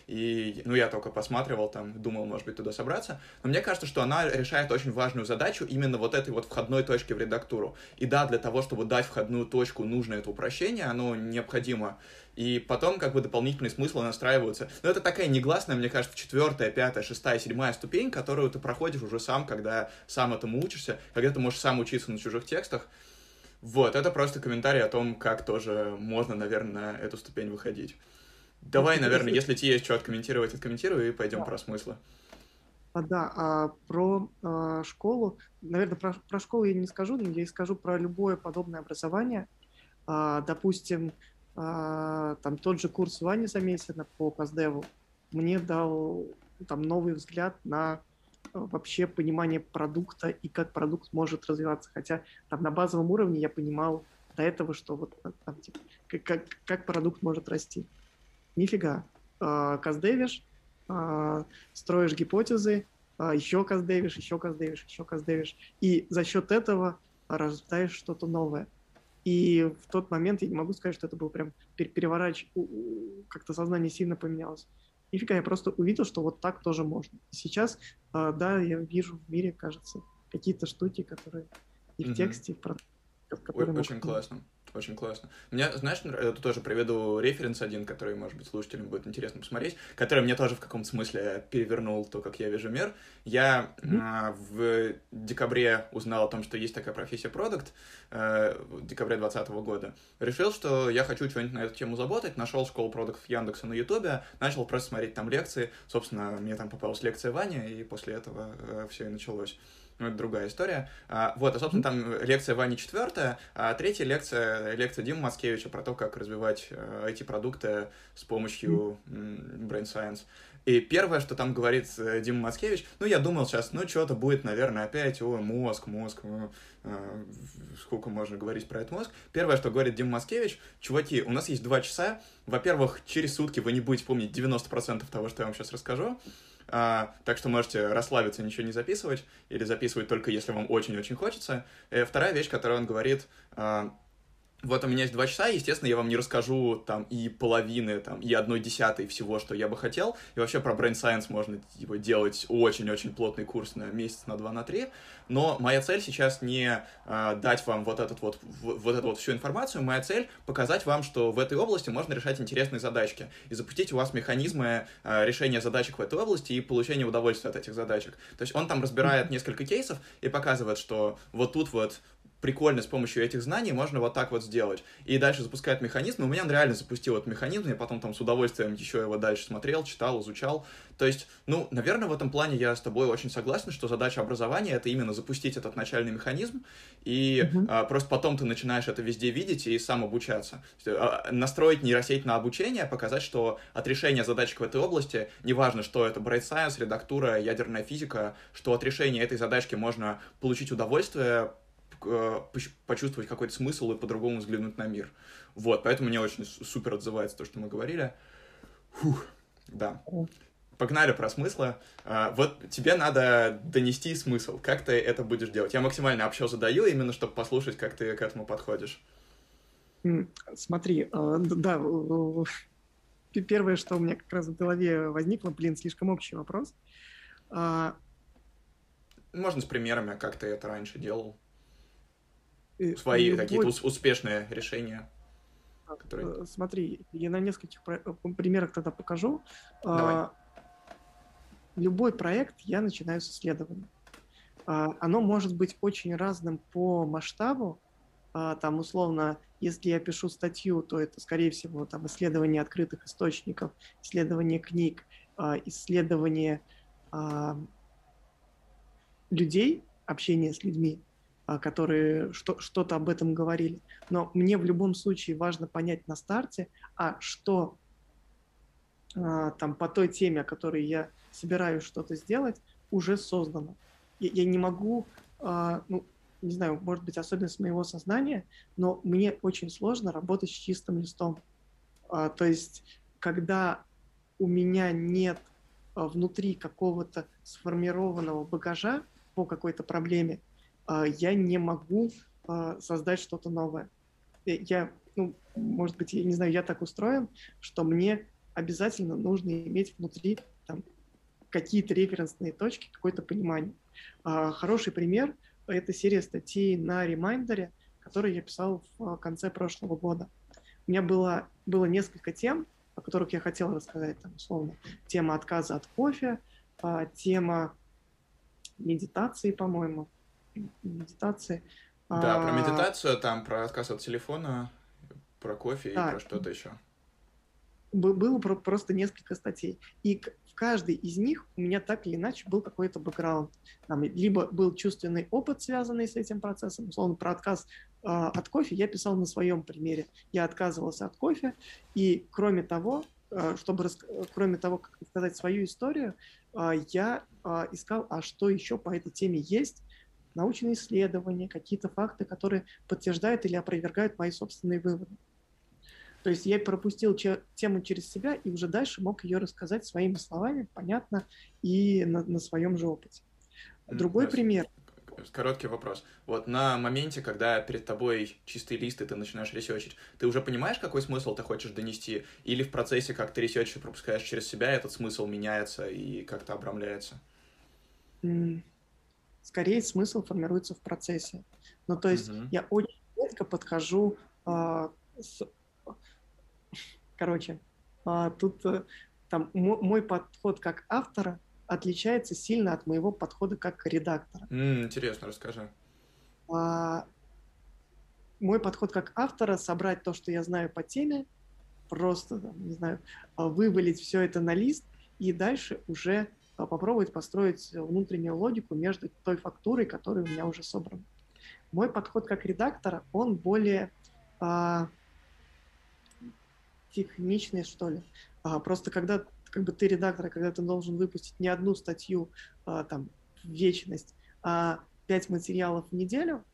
[SPEAKER 1] и ну, я только посматривал, там, думал, может быть, туда собраться. Но мне кажется, что она решает очень важную задачу именно вот этой вот входной точки в редактуру. И да, для того, чтобы дать входную точку, нужно это упрощение, оно необходимо и потом как бы дополнительные смыслы настраиваются. Но это такая негласная, мне кажется, четвертая, пятая, шестая, седьмая ступень, которую ты проходишь уже сам, когда сам этому учишься, когда ты можешь сам учиться на чужих текстах. Вот, это просто комментарий о том, как тоже можно, наверное, на эту ступень выходить. Давай, наверное, если тебе есть что откомментировать, откомментируй, и пойдем да. про смыслы.
[SPEAKER 2] А, да, а про а, школу, наверное, про, про школу я не скажу, но я и скажу про любое подобное образование. А, допустим, а, там тот же курс Вани Замесина по Каздеву мне дал там новый взгляд на а, вообще понимание продукта и как продукт может развиваться. Хотя там на базовом уровне я понимал до этого, что вот там, типа, как, как продукт может расти. Нифига. А, каздевишь, строишь гипотезы, еще каздевишь, еще каздевишь, еще каздевишь. И за счет этого рождаешь что-то новое. И в тот момент я не могу сказать, что это был прям переворач, как-то сознание сильно поменялось. Нифига, я просто увидел, что вот так тоже можно. Сейчас, а, да, я вижу в мире, кажется, какие-то штуки, которые и в тексте, и в
[SPEAKER 1] которые Очень классно. Очень классно. Мне, знаешь, тут тоже приведу референс один, который, может быть, слушателям будет интересно посмотреть, который мне тоже в каком-то смысле перевернул то, как я вижу мир. Я mm-hmm. а, в декабре узнал о том, что есть такая профессия продукт, э, в декабре 2020 года. Решил, что я хочу что-нибудь на эту тему заботать, нашел школу продуктов Яндекса на Ютубе, начал просто смотреть там лекции. Собственно, мне там попалась лекция Ваня, и после этого э, все и началось ну, это другая история. А, вот, а, собственно, там лекция Вани четвертая, а третья лекция, лекция Димы Маскевича про то, как развивать эти продукты с помощью Brain Science. И первое, что там говорит э, Дима Маскевич, ну, я думал сейчас, ну, что-то будет, наверное, опять, о, мозг, мозг, э, сколько можно говорить про этот мозг. Первое, что говорит Дима Маскевич, чуваки, у нас есть два часа, во-первых, через сутки вы не будете помнить 90% того, что я вам сейчас расскажу, а, так что можете расслабиться, ничего не записывать, или записывать только если вам очень-очень хочется. И э, вторая вещь, которую он говорит, а, вот у меня есть два часа, естественно, я вам не расскажу там и половины, там, и одной десятой всего, что я бы хотел. И вообще про Brain Science можно типа, делать очень-очень плотный курс на месяц, на два, на три. Но моя цель сейчас не э, дать вам вот, этот вот, вот эту вот всю информацию. Моя цель показать вам, что в этой области можно решать интересные задачки. И запустить у вас механизмы э, решения задачек в этой области и получения удовольствия от этих задачек. То есть он там разбирает несколько кейсов и показывает, что вот тут вот прикольно с помощью этих знаний можно вот так вот сделать. И дальше запускает механизм. И у меня он реально запустил этот механизм, я потом там с удовольствием еще его дальше смотрел, читал, изучал. То есть, ну, наверное, в этом плане я с тобой очень согласен, что задача образования — это именно запустить этот начальный механизм, и mm-hmm. а, просто потом ты начинаешь это везде видеть и сам обучаться. Есть, а, настроить нейросеть на обучение, показать, что от решения задачек в этой области, неважно, что это Bright Science, редактура, ядерная физика, что от решения этой задачки можно получить удовольствие, почувствовать какой-то смысл и по-другому взглянуть на мир. Вот, поэтому мне очень супер отзывается то, что мы говорили. Фух, да. Погнали про смыслы. А, вот тебе надо донести смысл. Как ты это будешь делать? Я максимально общо задаю, именно чтобы послушать, как ты к этому подходишь.
[SPEAKER 2] Смотри, а, да, первое, что у меня как раз в голове возникло, блин, слишком общий вопрос. А,
[SPEAKER 1] Можно с примерами, как ты это раньше делал свои какие-то успешные решения.
[SPEAKER 2] Которые... Э, смотри, я на нескольких э, примерах тогда покажу. А, Давай. Любой проект я начинаю с исследования. А, оно может быть очень разным по масштабу. А, там, условно, если я пишу статью, то это, скорее всего, там, исследование открытых источников, исследование книг, исследование людей, общение с людьми. А, которые что, что-то об этом говорили. Но мне в любом случае важно понять на старте, а что а, там по той теме, о которой я собираюсь что-то сделать, уже создано. Я, я не могу, а, ну, не знаю, может быть, особенность моего сознания, но мне очень сложно работать с чистым листом. То есть, когда у меня нет внутри какого-то сформированного багажа по какой-то проблеме, я не могу а, создать что-то новое. Я, ну, может быть, я не знаю, я так устроен, что мне обязательно нужно иметь внутри там, какие-то референсные точки, какое-то понимание. А, хороший пример — это серия статей на ремайндере, которые я писал в конце прошлого года. У меня было, было несколько тем, о которых я хотел рассказать, там, условно, тема отказа от кофе, тема медитации, по-моему, медитации.
[SPEAKER 1] Да, а, про медитацию, там про отказ от телефона, про кофе да. и про что-то еще.
[SPEAKER 2] Было просто несколько статей. И в каждой из них у меня так или иначе был какой-то бэкграунд. Там, либо был чувственный опыт, связанный с этим процессом. Условно, про отказ э, от кофе я писал на своем примере. Я отказывался от кофе, и кроме того, э, чтобы рас... кроме того, как сказать свою историю, э, я э, искал, а что еще по этой теме есть, научные исследования, какие-то факты, которые подтверждают или опровергают мои собственные выводы. То есть я пропустил тему через себя и уже дальше мог ее рассказать своими словами, понятно, и на, на своем же опыте. Другой да, пример.
[SPEAKER 1] Короткий вопрос. Вот на моменте, когда перед тобой чистый лист, и ты начинаешь ресечить, ты уже понимаешь, какой смысл ты хочешь донести? Или в процессе, как ты ресечишь и пропускаешь через себя, этот смысл меняется и как-то обрамляется?
[SPEAKER 2] Скорее, смысл формируется в процессе. Ну, то есть угу. я очень редко подхожу а, с... Короче, а, тут а, там мой подход как автора — отличается сильно от моего подхода как редактора.
[SPEAKER 1] Mm, интересно, расскажи.
[SPEAKER 2] А, мой подход как автора — собрать то, что я знаю по теме, просто, не знаю, а, вывалить все это на лист и дальше уже а, попробовать построить внутреннюю логику между той фактурой, которая у меня уже собрана. Мой подход как редактора, он более а, техничный, что ли. А, просто когда как бы ты редактор, когда ты должен выпустить не одну статью а, там в вечность, а пять материалов в неделю,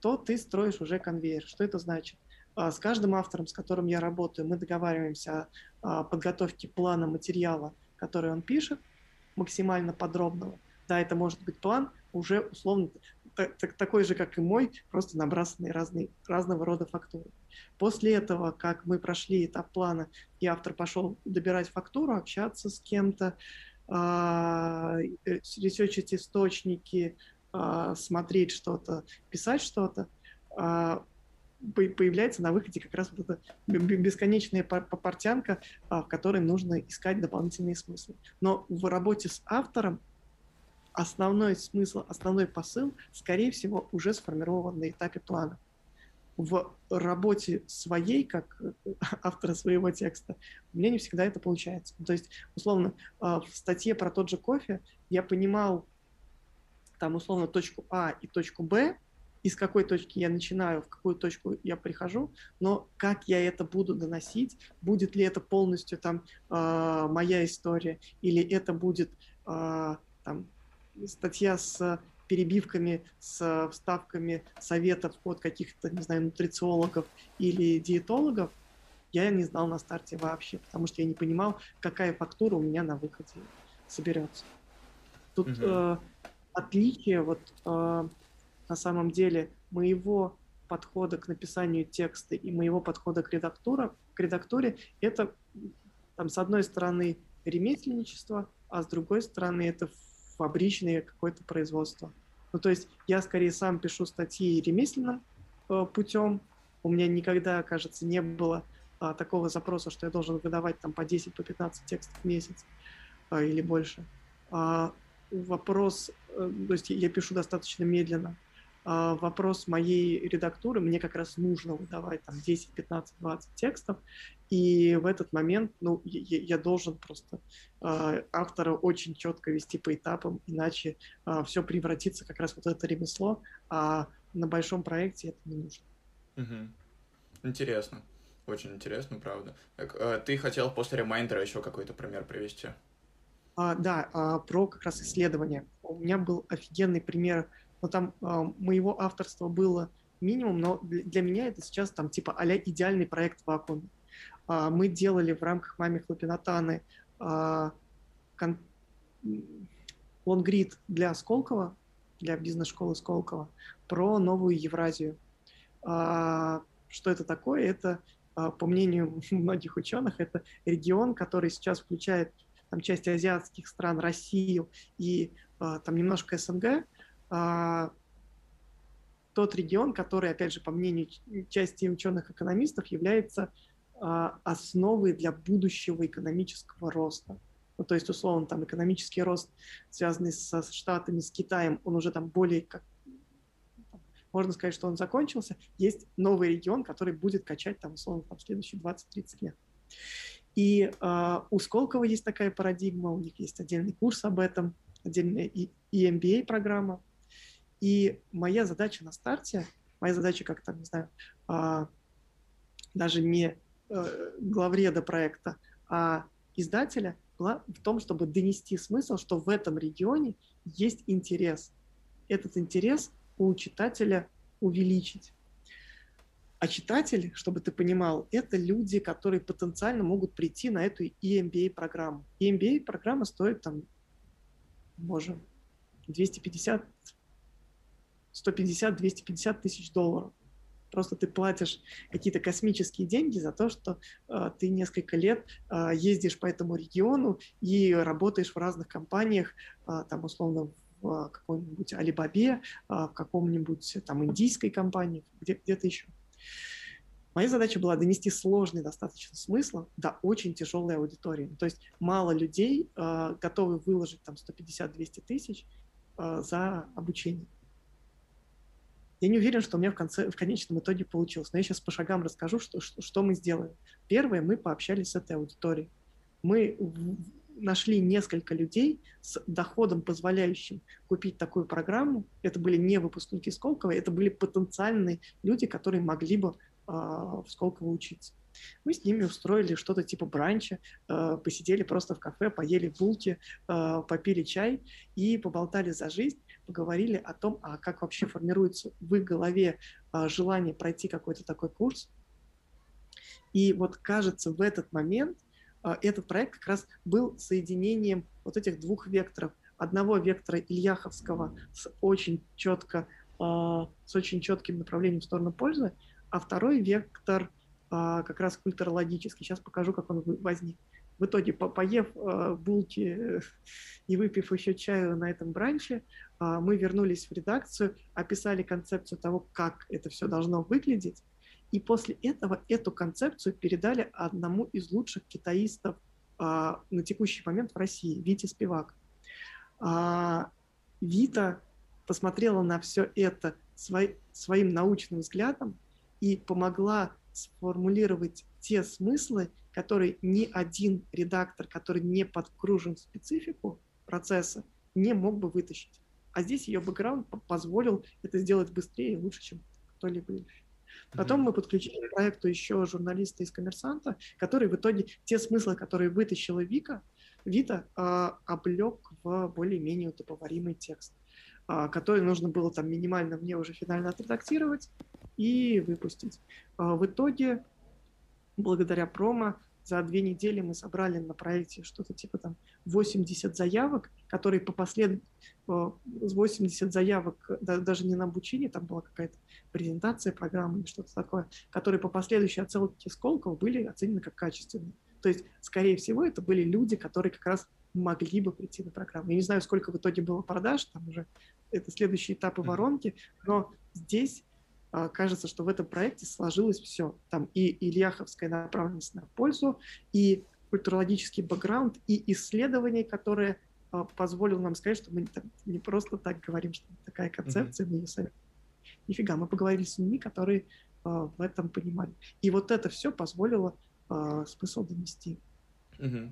[SPEAKER 2] то ты строишь уже конвейер. Что это значит? А, с каждым автором, с которым я работаю, мы договариваемся о, о подготовке плана материала, который он пишет, максимально подробного. Да, это может быть план уже условно такой же, как и мой, просто набрасанный разные, разного рода фактуры. После этого, как мы прошли этап плана, и автор пошел добирать фактуру, общаться с кем-то, а, э, ресерчить источники, а, смотреть что-то, писать что-то, а, появляется на выходе как раз вот эта бесконечная портянка, в которой нужно искать дополнительные смыслы. Но в работе с автором основной смысл, основной посыл, скорее всего, уже сформирован на этапе плана. В работе своей, как автора своего текста, у меня не всегда это получается. То есть, условно, а, в статье про тот же кофе я понимал там, условно, точку А и точку Б, из какой точки я начинаю, в какую точку я прихожу, но как я это буду доносить, будет ли это полностью там э, моя история, или это будет э, там статья с перебивками, с вставками советов от каких-то, не знаю, нутрициологов или диетологов, я не знал на старте вообще, потому что я не понимал, какая фактура у меня на выходе соберется. Тут угу. э, отличие вот э, на самом деле моего подхода к написанию текста и моего подхода к, редактура, к редактуре это там, с одной стороны ремесленничество, а с другой стороны это фабричное какое-то производство. Ну, то есть я скорее сам пишу статьи ремесленным э, путем. У меня никогда, кажется, не было а, такого запроса, что я должен выдавать там по 10, по 15 текстов в месяц а, или больше. А, вопрос, а, то есть я пишу достаточно медленно. А, вопрос моей редактуры, мне как раз нужно выдавать там 10, 15, 20 текстов, и в этот момент, ну, я, я должен просто э, автора очень четко вести по этапам, иначе э, а, все превратится как раз вот это ремесло, а на большом проекте это не нужно.
[SPEAKER 1] Угу. Интересно. Очень интересно, правда. Так, э, ты хотел после reminder а еще какой-то пример привести?
[SPEAKER 2] А, да, а, про как раз исследование. У меня был офигенный пример, но там а, моего авторства было минимум, но для меня это сейчас там типа а идеальный проект в вакууме. А, мы делали в рамках «Маме Хлопинатаны» а, лонгрид для Сколково, для бизнес-школы Сколково, про новую Евразию. А, что это такое? Это, по мнению многих ученых, это регион, который сейчас включает там, часть азиатских стран, Россию и там немножко СНГ, тот регион, который, опять же, по мнению части ученых-экономистов, является а, основы для будущего экономического роста. Ну, то есть, условно, там экономический рост, связанный со Штатами, с Китаем, он уже там более, как, можно сказать, что он закончился. Есть новый регион, который будет качать там, условно, там, следующие 20-30 лет. И э, у Сколково есть такая парадигма, у них есть отдельный курс об этом, отдельная и, и MBA-программа. И моя задача на старте, моя задача как там, не знаю, э, даже не э, главреда проекта, а издателя была в том, чтобы донести смысл, что в этом регионе есть интерес. Этот интерес у читателя увеличить. А читатели, чтобы ты понимал, это люди, которые потенциально могут прийти на эту EMBA-программу. EMBA-программа стоит там, боже, 250 150-250 тысяч долларов. Просто ты платишь какие-то космические деньги за то, что э, ты несколько лет э, ездишь по этому региону и работаешь в разных компаниях, э, там условно в какой-нибудь Алибабе, э, в каком-нибудь там индийской компании, где, где-то еще. Моя задача была донести сложный достаточно смысл до очень тяжелой аудитории. То есть мало людей э, готовы выложить там 150-200 тысяч э, за обучение. Я не уверен, что у меня в, конце, в конечном итоге получилось, но я сейчас по шагам расскажу, что, что, что мы сделаем. Первое, мы пообщались с этой аудиторией. Мы нашли несколько людей с доходом, позволяющим купить такую программу. Это были не выпускники Сколково, это были потенциальные люди, которые могли бы э, в Сколково учиться. Мы с ними устроили что-то типа бранча, э, посидели просто в кафе, поели булки, э, попили чай и поболтали за жизнь, поговорили о том, а как вообще формируется в их голове э, желание пройти какой-то такой курс. И вот кажется, в этот момент этот проект как раз был соединением вот этих двух векторов. Одного вектора Ильяховского с очень четко, с очень четким направлением в сторону пользы, а второй вектор а, как раз культурологический. Сейчас покажу, как он возник. В итоге, по поев э, булки э, и выпив еще чаю на этом бранче, э, мы вернулись в редакцию, описали концепцию того, как это все должно выглядеть, и после этого эту концепцию передали одному из лучших китаистов э, на текущий момент в России, Вите Спивак. А, Вита посмотрела на все это свой, своим научным взглядом и помогла сформулировать те смыслы, которые ни один редактор, который не подгружен в специфику процесса, не мог бы вытащить. А здесь ее бэкграунд позволил это сделать быстрее и лучше, чем кто-либо еще. Потом мы подключили к проекту еще журналиста из «Коммерсанта», который в итоге те смыслы, которые вытащила Вика, Вита, э, облег в более-менее удобоваримый текст, э, который нужно было там минимально мне уже финально отредактировать, и выпустить. А, в итоге, благодаря промо, за две недели мы собрали на проекте что-то типа там 80 заявок, которые по послед... 80 заявок, даже не на обучение, там была какая-то презентация программы или что-то такое, которые по последующей оценке Сколково были оценены как качественные. То есть, скорее всего, это были люди, которые как раз могли бы прийти на программу. Я не знаю, сколько в итоге было продаж, там уже это следующие этапы воронки, но здесь кажется, что в этом проекте сложилось все. Там и Ильяховская направленность на пользу, и культурологический бэкграунд, и исследования, которые а, позволило нам сказать, что мы не просто так говорим, что такая концепция, mm-hmm. мы ее советуем. Нифига, мы поговорили с людьми, которые uh, в этом понимали. И вот это все позволило смысл донести.
[SPEAKER 1] Mm-hmm.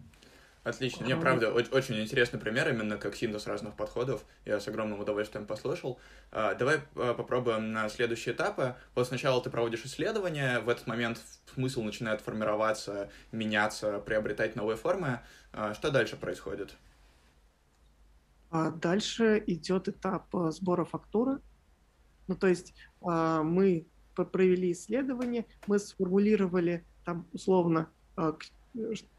[SPEAKER 1] Отлично. Мне, правда, очень интересный пример, именно как синтез разных подходов. Я с огромным удовольствием послушал. А, давай а, попробуем на следующие этапы. Вот сначала ты проводишь исследование, в этот момент смысл начинает формироваться, меняться, приобретать новые формы. А, что дальше происходит?
[SPEAKER 2] Дальше идет этап сбора фактуры. Ну, то есть мы провели исследование, мы сформулировали там условно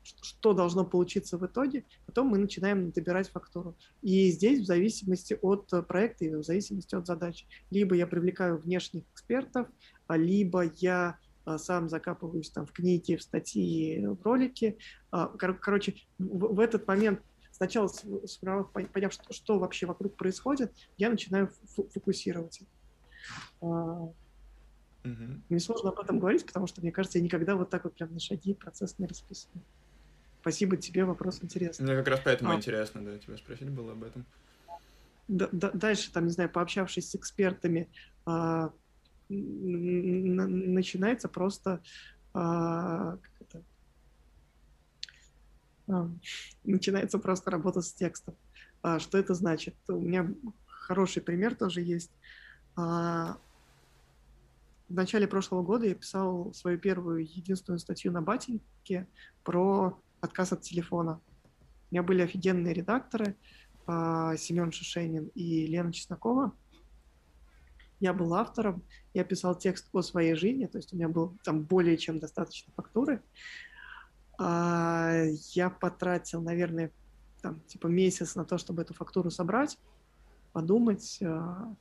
[SPEAKER 2] что должно получиться в итоге, потом мы начинаем добирать фактуру. И здесь в зависимости от проекта и в зависимости от задач. Либо я привлекаю внешних экспертов, а либо я а, сам закапываюсь там в книги, в статьи, в ролики. А, короче, в этот момент сначала поняв, что, что вообще вокруг происходит, я начинаю фокусировать. Угу. Мне сложно об этом говорить, потому что, мне кажется, я никогда вот так вот прям на шаги процесс не расписываю. Спасибо тебе, вопрос интересный.
[SPEAKER 1] Мне как раз поэтому а. интересно, да, тебя спросить было об этом.
[SPEAKER 2] Да, да, дальше, там, не знаю, пообщавшись с экспертами, а, начинается просто а, как это, а, начинается просто работа с текстом. А, что это значит? У меня хороший пример тоже есть. А, в начале прошлого года я писал свою первую единственную статью на Батеньке про отказ от телефона. У меня были офигенные редакторы, а, Семен Шишенин и Лена Чеснокова. Я был автором, я писал текст о своей жизни, то есть у меня был там более чем достаточно фактуры. А, я потратил, наверное, там, типа месяц на то, чтобы эту фактуру собрать, подумать, а,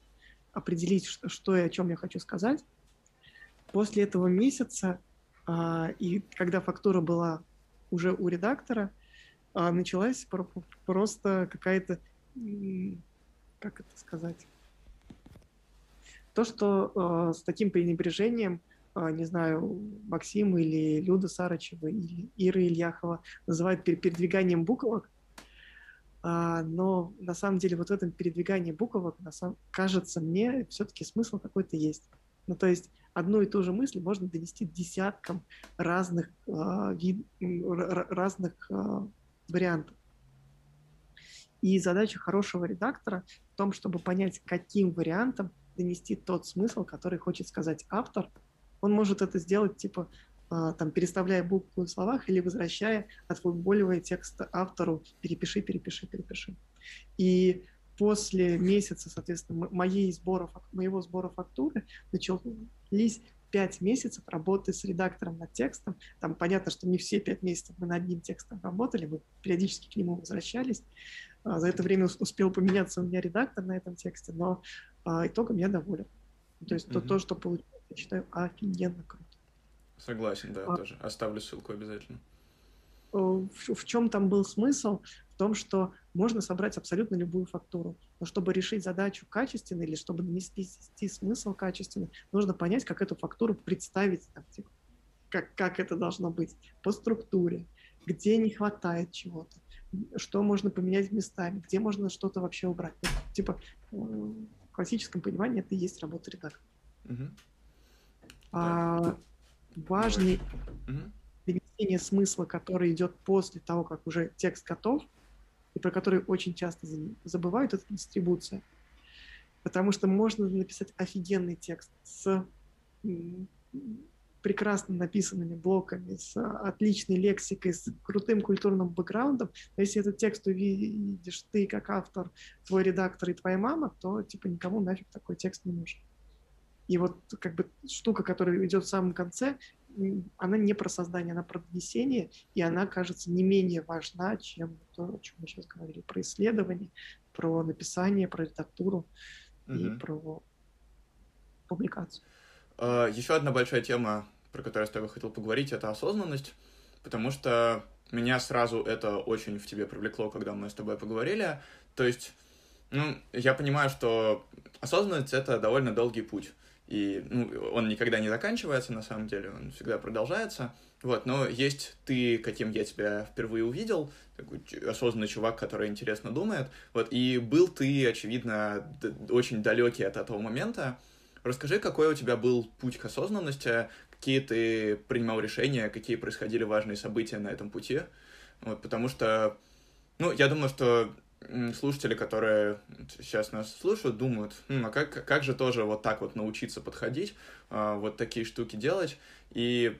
[SPEAKER 2] определить, что и о чем я хочу сказать. После этого месяца, а, и когда фактура была уже у редактора, а, началась про- просто какая-то, как это сказать, то, что а, с таким пренебрежением не знаю, Максим или Люда Сарычева или Ира Ильяхова называют передвиганием буквок, но на самом деле вот в этом передвигании буквок, на самом, кажется мне, все-таки смысл какой-то есть. Ну, то есть одну и ту же мысль можно донести десяткам разных, э, вид, разных э, вариантов. И задача хорошего редактора в том, чтобы понять, каким вариантом донести тот смысл, который хочет сказать автор. Он может это сделать, типа, а, там, переставляя буквы в словах или возвращая, отфутболивая текст автору «перепиши, перепиши, перепиши». И после месяца, соответственно, моей сбора, моего сбора фактуры начались пять месяцев работы с редактором над текстом. Там понятно, что не все пять месяцев мы над одним текстом работали, мы периодически к нему возвращались. А, за это время успел поменяться у меня редактор на этом тексте, но а, итогом я доволен. То есть mm-hmm. то, то, что получилось, я считаю офигенно круто.
[SPEAKER 1] Согласен, да, а... тоже. Оставлю ссылку обязательно.
[SPEAKER 2] Э, в, в чем там был смысл? В том, что можно собрать абсолютно любую фактуру. Но чтобы решить задачу качественно или чтобы нанести смысл качественно, нужно понять, как эту фактуру представить, типа, как, как это должно быть по структуре, где не хватает чего-то, что можно поменять местами, где можно что-то вообще убрать. Ну, типа, э, в классическом понимании это и есть работа редактора. Угу. А, важный угу. донесение смысла, который идет после того, как уже текст готов, и про который очень часто забывают, это дистрибуция. Потому что можно написать офигенный текст с прекрасно написанными блоками, с отличной лексикой, с крутым культурным бэкграундом. Но если этот текст увидишь ты как автор, твой редактор и твоя мама, то типа никому нафиг такой текст не нужен. И вот как бы штука, которая идет в самом конце, она не про создание, она про донесение, и она, кажется, не менее важна, чем то, о чем мы сейчас говорили, про исследование, про написание, про редактуру угу. и про публикацию.
[SPEAKER 1] Uh, еще одна большая тема, про которую я с тобой хотел поговорить, это осознанность, потому что меня сразу это очень в тебе привлекло, когда мы с тобой поговорили. То есть, ну, я понимаю, что осознанность — это довольно долгий путь и ну, он никогда не заканчивается, на самом деле, он всегда продолжается. Вот, но есть ты, каким я тебя впервые увидел, такой осознанный чувак, который интересно думает. Вот, и был ты, очевидно, очень далекий от этого момента. Расскажи, какой у тебя был путь к осознанности, какие ты принимал решения, какие происходили важные события на этом пути. Вот, потому что, ну, я думаю, что слушатели, которые сейчас нас слушают, думают, а как, как же тоже вот так вот научиться подходить, а, вот такие штуки делать. И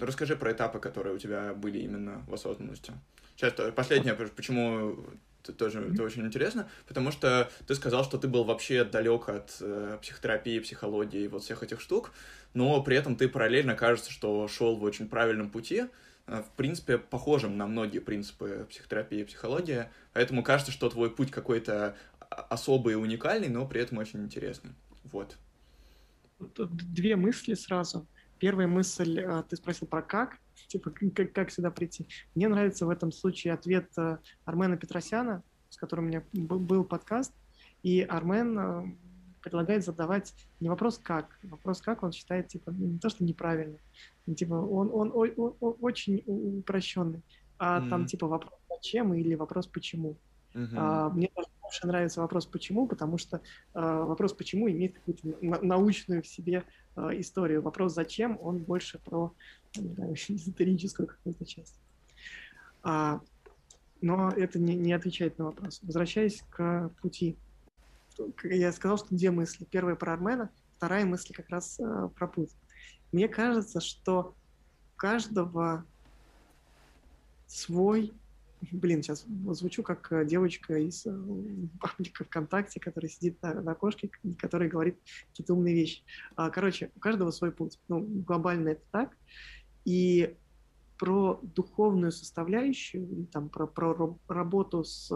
[SPEAKER 1] расскажи про этапы, которые у тебя были именно в осознанности. Сейчас последнее, почему это тоже это очень интересно, потому что ты сказал, что ты был вообще далек от э, психотерапии, психологии и вот всех этих штук, но при этом ты параллельно кажется, что шел в очень правильном пути, в принципе, похожим на многие принципы психотерапии и психологии, поэтому кажется, что твой путь какой-то особый и уникальный, но при этом очень интересный. Вот.
[SPEAKER 2] Тут две мысли сразу. Первая мысль, э, ты спросил про как, типа как, как сюда прийти. Мне нравится в этом случае ответ э, Армена Петросяна, с которым у меня был подкаст, и Армен предлагает задавать не вопрос как, вопрос как он считает, типа, не то, что неправильно, типа, он, он, он, он очень упрощенный, а mm-hmm. там, типа, вопрос зачем или вопрос почему. Mm-hmm. А, мне больше нравится вопрос почему, потому что а, вопрос почему имеет какую-то на- научную в себе а, историю. Вопрос зачем, он больше про, не знаю, эзотерическую какую-то часть. А, но это не, не отвечает на вопрос. Возвращаясь к пути я сказал, что две мысли. Первая про Армена, вторая мысль как раз э, про путь. Мне кажется, что у каждого свой... Блин, сейчас звучу как э, девочка из э, паблика ВКонтакте, которая сидит на, на окошке, которая говорит какие-то умные вещи. А, короче, у каждого свой путь. Ну, глобально это так. И про духовную составляющую, там, про, про работу с,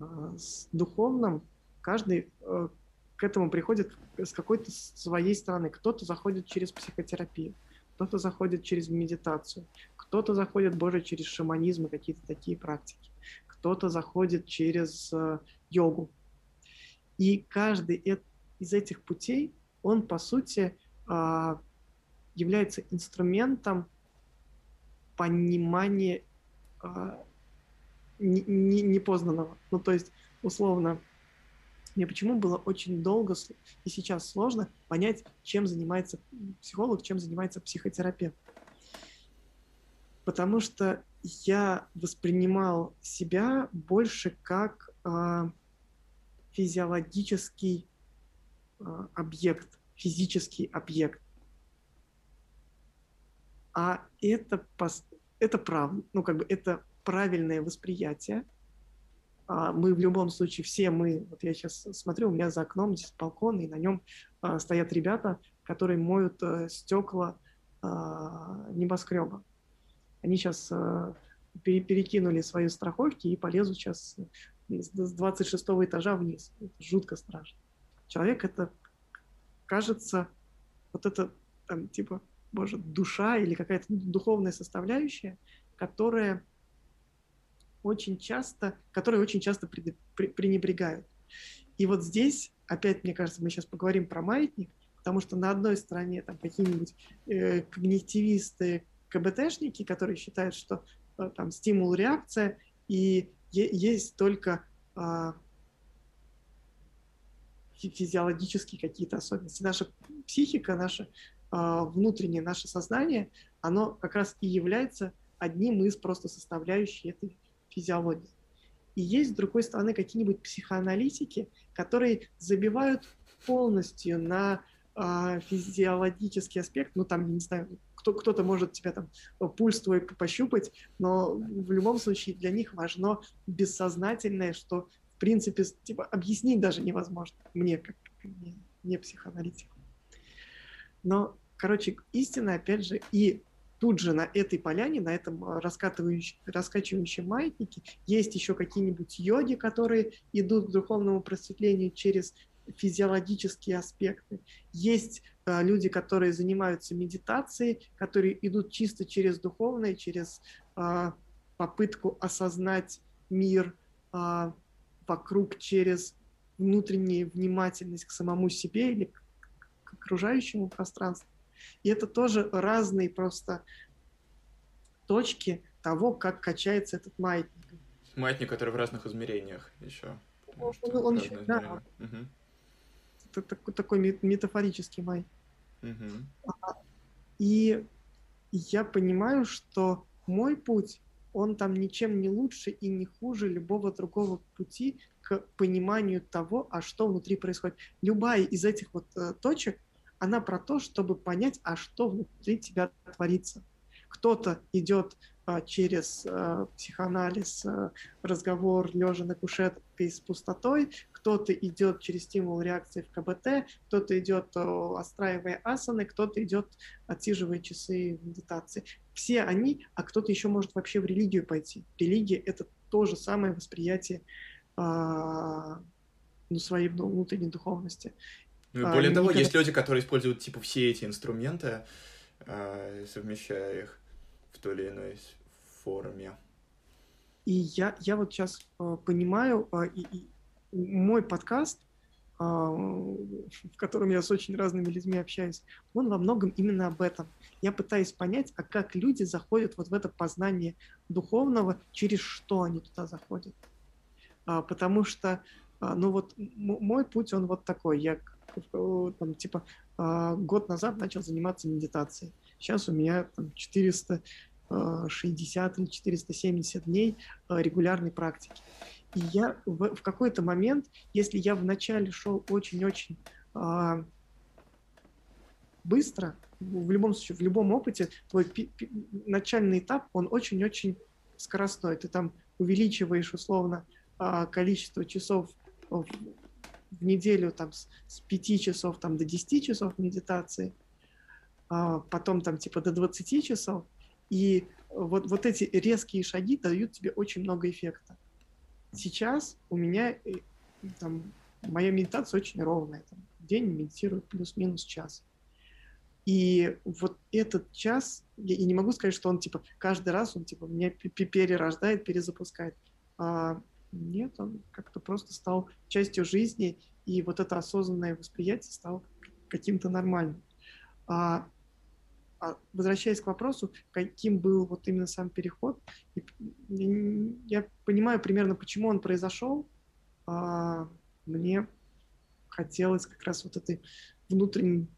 [SPEAKER 2] э, с духовным, каждый э, к этому приходит с какой-то своей стороны. Кто-то заходит через психотерапию, кто-то заходит через медитацию, кто-то заходит, боже, через шаманизм и какие-то такие практики, кто-то заходит через э, йогу. И каждый из этих путей, он, по сути, э, является инструментом понимания э, непознанного. Ну, то есть, условно, мне почему было очень долго и сейчас сложно понять, чем занимается психолог, чем занимается психотерапевт. Потому что я воспринимал себя больше как э, физиологический э, объект, физический объект. А это, это правда, ну как бы это правильное восприятие – мы в любом случае, все мы, вот я сейчас смотрю, у меня за окном здесь балкон, и на нем а, стоят ребята, которые моют а, стекла а, небоскреба. Они сейчас а, пере, перекинули свои страховки и полезут сейчас с 26 этажа вниз. Это жутко страшно. Человек это, кажется, вот это там типа, боже, душа или какая-то духовная составляющая, которая очень часто, которые очень часто пренебрегают. И вот здесь, опять, мне кажется, мы сейчас поговорим про маятник, потому что на одной стороне там какие-нибудь э, когнитивисты, КБТшники, которые считают, что э, там стимул-реакция, и е- есть только э, физиологические какие-то особенности. Наша психика, наше э, внутреннее, наше сознание, оно как раз и является одним из просто составляющих этой физиологии. И есть, с другой стороны, какие-нибудь психоаналитики, которые забивают полностью на э, физиологический аспект, ну там, я не знаю, кто, кто-то может тебя там пульс твой пощупать, но в любом случае для них важно бессознательное, что в принципе типа объяснить даже невозможно мне, как, не, не психоаналитику. Но, короче, истина, опять же, и тут же на этой поляне, на этом а, раскатывающем, раскачивающем маятнике есть еще какие-нибудь йоги, которые идут к духовному просветлению через физиологические аспекты. Есть э, люди, которые занимаются медитацией, которые идут чисто через духовное, через э, попытку осознать мир э, вокруг через внутреннюю внимательность к самому себе или к, к окружающему пространству. И это тоже разные просто точки того, как качается этот маятник.
[SPEAKER 1] Маятник, который в разных измерениях еще.
[SPEAKER 2] Он, он еще, да. Угу. Это такой, такой метафорический маятник. Угу. И я понимаю, что мой путь, он там ничем не лучше и не хуже любого другого пути к пониманию того, а что внутри происходит. Любая из этих вот э, точек, она про то, чтобы понять, а что внутри тебя творится. Кто-то идет а, через а, психоанализ, а, разговор лежа на кушетке с пустотой, кто-то идет через стимул реакции в КБТ, кто-то идет отстраивая асаны, кто-то идет отсиживая часы медитации. Все они, а кто-то еще может вообще в религию пойти. Религия — это то же самое восприятие ну, своей внутренней духовности.
[SPEAKER 1] Ну, а, более того, есть люди, которые используют типа все эти инструменты, э, совмещая их в той или иной форме.
[SPEAKER 2] И я, я вот сейчас э, понимаю, э, и, и мой подкаст, э, в котором я с очень разными людьми общаюсь, он во многом именно об этом. Я пытаюсь понять, а как люди заходят вот в это познание духовного, через что они туда заходят. А, потому что, а, ну вот мой путь, он вот такой. Я там, типа, а, год назад начал заниматься медитацией. Сейчас у меня там 460 а, или 470 дней а, регулярной практики. И я в, в какой-то момент, если я вначале шел очень-очень э, быстро, в любом случае, в любом опыте, твой пи- пи- начальный этап, он очень-очень скоростной. Ты там увеличиваешь условно количество часов в, неделю там с, с 5 часов там, до 10 часов медитации, а потом там типа до 20 часов, и вот, вот эти резкие шаги дают тебе очень много эффекта. Сейчас у меня э, там моя медитация очень ровная. Там, день медитирую плюс-минус час. И вот этот час, я, я не могу сказать, что он типа каждый раз он типа меня перерождает, перезапускает. А, нет, он как-то просто стал частью жизни, и вот это осознанное восприятие стало каким-то нормальным. А, а возвращаясь к вопросу, каким был вот именно сам переход, я понимаю примерно, почему он произошел. А, мне хотелось как раз вот этой внутренней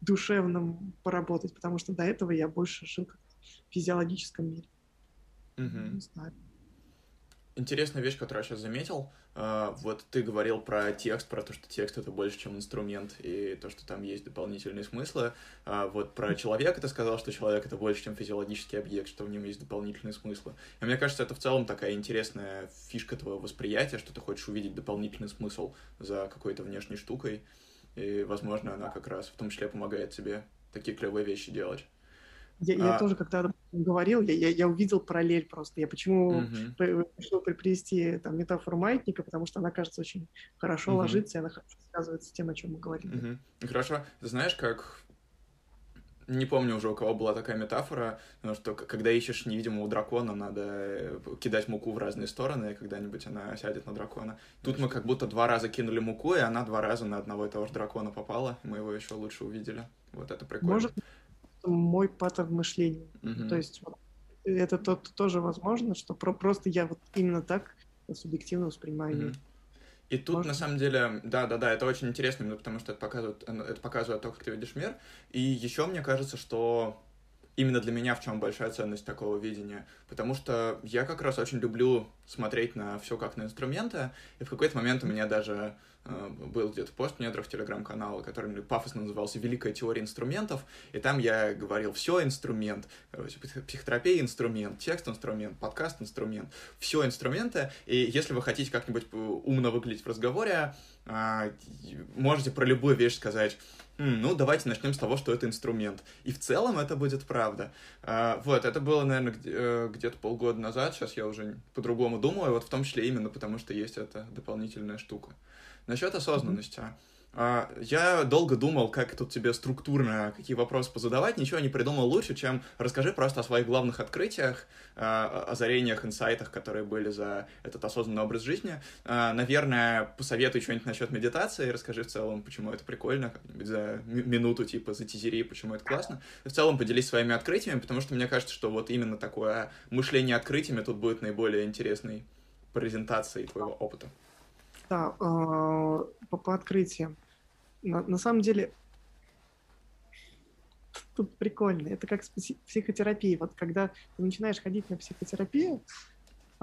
[SPEAKER 2] душевном поработать, потому что до этого я больше жил как в физиологическом мире.
[SPEAKER 1] Угу. Не знаю. Интересная вещь, которую я сейчас заметил. Uh, вот ты говорил про текст, про то, что текст это больше, чем инструмент, и то, что там есть дополнительные смыслы. Uh, вот про человека ты сказал, что человек это больше, чем физиологический объект, что в нем есть дополнительные смыслы. И мне кажется, это в целом такая интересная фишка твоего восприятия, что ты хочешь увидеть дополнительный смысл за какой-то внешней штукой. И, возможно, она как раз в том числе помогает тебе такие клевые вещи делать.
[SPEAKER 2] Я, а... я тоже как-то говорил, я, я, я увидел параллель просто. Я почему угу. решил привести там, метафору маятника, потому что она, кажется, очень хорошо угу. ложится, и она хорошо связывается с тем, о чем мы говорили.
[SPEAKER 1] Угу. Хорошо. Знаешь, как не помню уже, у кого была такая метафора, что когда ищешь невидимого дракона, надо э, кидать муку в разные стороны, и когда-нибудь она сядет на дракона. Тут мы как будто два раза кинули муку, и она два раза на одного и того же дракона попала. Мы его еще лучше увидели. Вот это прикольно.
[SPEAKER 2] Может, мой паттерн мышления. Угу. То есть вот, это то, тоже возможно, что про просто я вот именно так субъективно воспринимаю мир. Угу.
[SPEAKER 1] И тут, Можно? на самом деле, да-да-да, это очень интересно, потому что это показывает, это показывает то, как ты видишь мир. И еще мне кажется, что именно для меня в чем большая ценность такого видения, потому что я как раз очень люблю смотреть на все как на инструменты, и в какой-то момент у меня даже э, был где-то пост в телеграм-канала, который пафосно назывался «Великая теория инструментов», и там я говорил «все инструмент», короче, психотерапия инструмент, текст инструмент, подкаст инструмент, все инструменты, и если вы хотите как-нибудь умно выглядеть в разговоре, э, можете про любую вещь сказать ну, давайте начнем с того, что это инструмент. И в целом это будет правда. А, вот, это было, наверное, э, где-то полгода назад, сейчас я уже по-другому думаю, вот в том числе именно потому, что есть эта дополнительная штука. Насчет осознанности. Mm-hmm. А, я долго думал, как тут тебе структурно какие вопросы позадавать, ничего не придумал лучше, чем расскажи просто о своих главных открытиях, а, озарениях, инсайтах, которые были за этот осознанный образ жизни. А, наверное, посоветуй что-нибудь насчет медитации, расскажи в целом, почему это прикольно, за минуту, типа, за затизери, почему это классно. И в целом поделись своими открытиями, потому что мне кажется, что вот именно такое мышление открытиями тут будет наиболее интересной презентацией твоего опыта.
[SPEAKER 2] Да, по, по открытиям на, самом деле тут прикольно. Это как с психотерапией. Вот когда ты начинаешь ходить на психотерапию,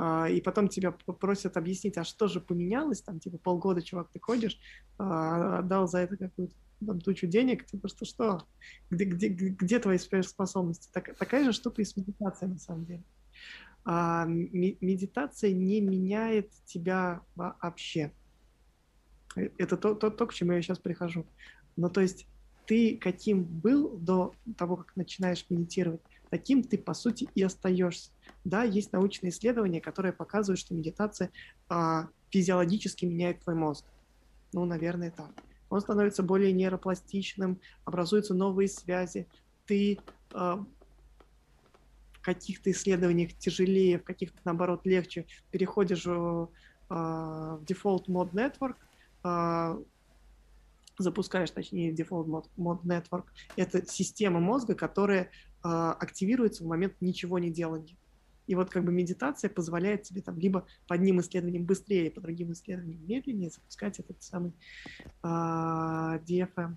[SPEAKER 2] а, и потом тебя просят объяснить, а что же поменялось, там, типа, полгода, чувак, ты ходишь, а, отдал за это какую-то там, тучу денег, типа, что, что? Где, где, где твои способности? Так, такая же штука и с медитацией, на самом деле. А, медитация не меняет тебя вообще. Это то, то, то, к чему я сейчас прихожу. Ну, то есть ты каким был до того, как начинаешь медитировать, таким ты, по сути, и остаешься. Да, есть научные исследования, которые показывают, что медитация а, физиологически меняет твой мозг. Ну, наверное, так. Он становится более нейропластичным, образуются новые связи. Ты а, в каких-то исследованиях тяжелее, в каких-то, наоборот, легче переходишь а, в default mode network, запускаешь, точнее, Default Mode Network, это система мозга, которая а, активируется в момент ничего не делания. И вот как бы медитация позволяет тебе там либо по одним исследованиям быстрее, по другим исследованиям медленнее запускать этот самый а, DFM.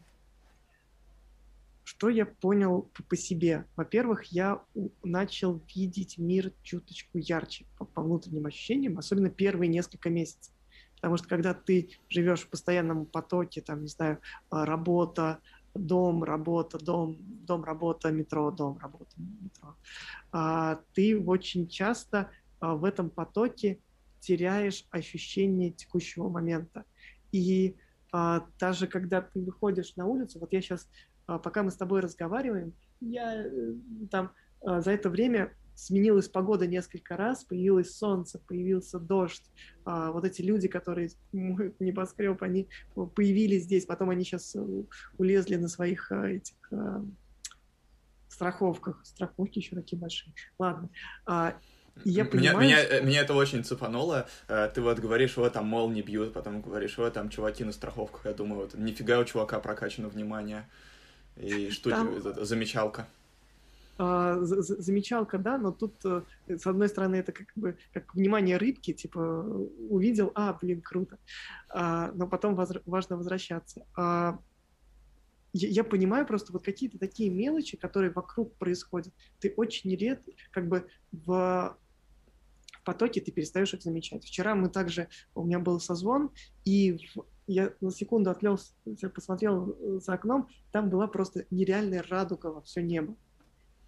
[SPEAKER 2] Что я понял по себе? Во-первых, я начал видеть мир чуточку ярче по, по внутренним ощущениям, особенно первые несколько месяцев. Потому что когда ты живешь в постоянном потоке, там, не знаю, а, работа, дом, работа, дом, дом, работа, метро, дом, работа, метро, а, ты очень часто а, в этом потоке теряешь ощущение текущего момента. И даже когда ты выходишь на улицу, вот я сейчас, пока мы с тобой разговариваем, я э, там за это время сменилась погода несколько раз, появилось солнце, появился дождь. А, вот эти люди, которые небоскреб, они появились здесь, потом они сейчас улезли на своих а, этих а, страховках. Страховки еще такие большие. Ладно. А,
[SPEAKER 1] я понимаю, меня, меня, что... меня это очень цепануло. Ты вот говоришь, вот там мол не бьют, потом говоришь, вот там чуваки на страховках. Я думаю, вот нифига у чувака прокачано внимание. И что там... замечалка.
[SPEAKER 2] А, замечалка, да, но тут, э, с одной стороны, это как бы как внимание рыбки, типа, увидел, а, блин, круто. А, но потом важно возвращаться. А, я, понимаю просто вот какие-то такие мелочи, которые вокруг происходят. Ты очень редко, как бы в потоке ты перестаешь их замечать. Вчера мы также, у меня был созвон, и в, я на секунду отвлекся, посмотрел за окном, там была просто нереальная радуга во все небо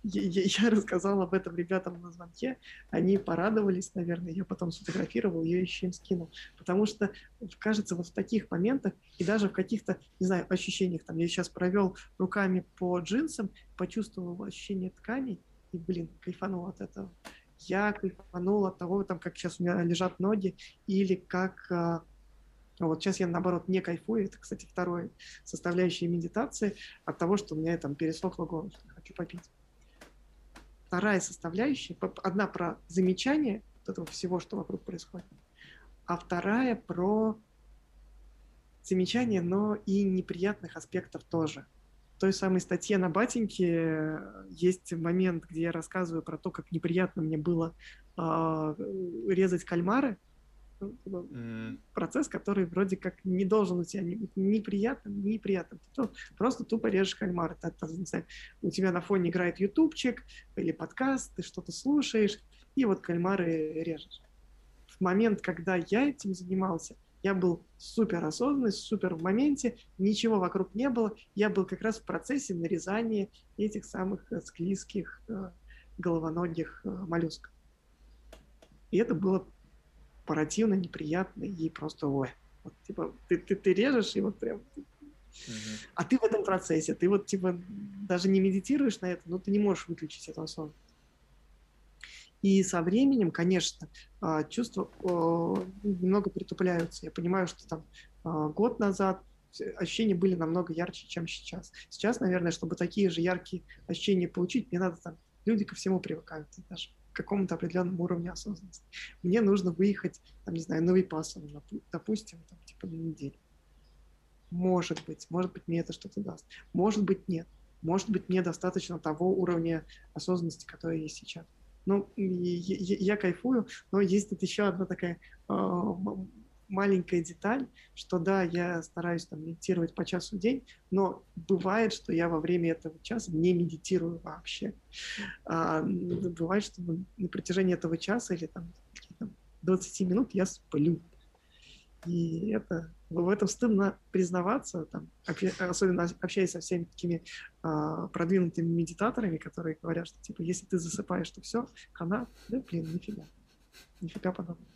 [SPEAKER 2] я, я рассказал об этом ребятам на звонке, они порадовались, наверное, я потом сфотографировал, ее еще им скинул, потому что кажется, вот в таких моментах и даже в каких-то, не знаю, ощущениях, там, я сейчас провел руками по джинсам, почувствовал ощущение тканей, и, блин, кайфанул от этого. Я кайфанул от того, там, как сейчас у меня лежат ноги, или как а, вот сейчас я, наоборот, не кайфую. Это, кстати, второе составляющая медитации от того, что у меня там пересохло горло, хочу попить вторая составляющая, одна про замечание вот этого всего, что вокруг происходит, а вторая про замечание, но и неприятных аспектов тоже. В той самой статье на Батеньке есть момент, где я рассказываю про то, как неприятно мне было э, резать кальмары, mm. процесс, который вроде как не должен у тебя ни, неприятным, неприятным. Ты просто тупо режешь кальмар. Это, это, не знаю, у тебя на фоне играет ютубчик или подкаст, ты что-то слушаешь, и вот кальмары режешь. В момент, когда я этим занимался, я был супер осознанный, супер в моменте, ничего вокруг не было. Я был как раз в процессе нарезания этих самых э, склизких э, головоногих э, моллюсков. И это было противно, неприятно и просто ой. Вот, типа, ты, ты, ты режешь, и вот прям... Uh-huh. А ты в этом процессе, ты вот, типа, даже не медитируешь на это, но ты не можешь выключить эту осознанность. И со временем, конечно, а, чувства немного притупляются. Я понимаю, что там а, год назад ощущения были намного ярче, чем сейчас. Сейчас, наверное, чтобы такие же яркие ощущения получить, мне надо там, люди ко всему привыкают даже какому-то определенному уровню осознанности. Мне нужно выехать, там, не знаю, на Випассану, допустим, там, типа на неделю. Может быть, может быть, мне это что-то даст. Может быть, нет. Может быть, мне достаточно того уровня осознанности, который есть сейчас. Ну, я, я, я кайфую, но есть тут еще одна такая а, маленькая деталь, что да, я стараюсь там медитировать по часу в день, но бывает, что я во время этого часа не медитирую вообще. А, бывает, что на протяжении этого часа или там, там 20 минут я сплю. И это в этом стыдно признаваться, там, особенно общаясь со всеми такими а, продвинутыми медитаторами, которые говорят, что типа, если ты засыпаешь, то все, хана, да, блин, нифига, нифига подобного.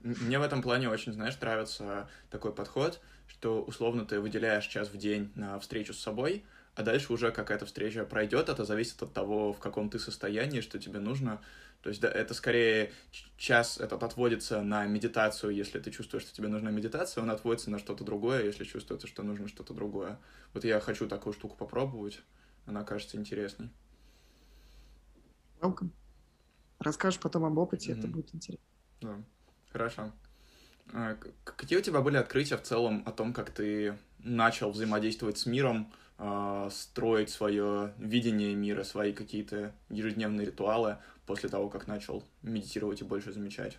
[SPEAKER 1] Мне в этом плане очень, знаешь, нравится такой подход, что условно ты выделяешь час в день на встречу с собой, а дальше уже какая-то встреча пройдет, это зависит от того, в каком ты состоянии, что тебе нужно. То есть да, это скорее час этот отводится на медитацию, если ты чувствуешь, что тебе нужна медитация, он отводится на что-то другое, если чувствуется, что нужно что-то другое. Вот я хочу такую штуку попробовать, она кажется интересной.
[SPEAKER 2] Welcome. Расскажешь потом об опыте, mm-hmm. это будет интересно.
[SPEAKER 1] Да. Хорошо. А, какие у тебя были открытия в целом о том, как ты начал взаимодействовать с миром, а, строить свое видение мира, свои какие-то ежедневные ритуалы после того, как начал медитировать и больше замечать?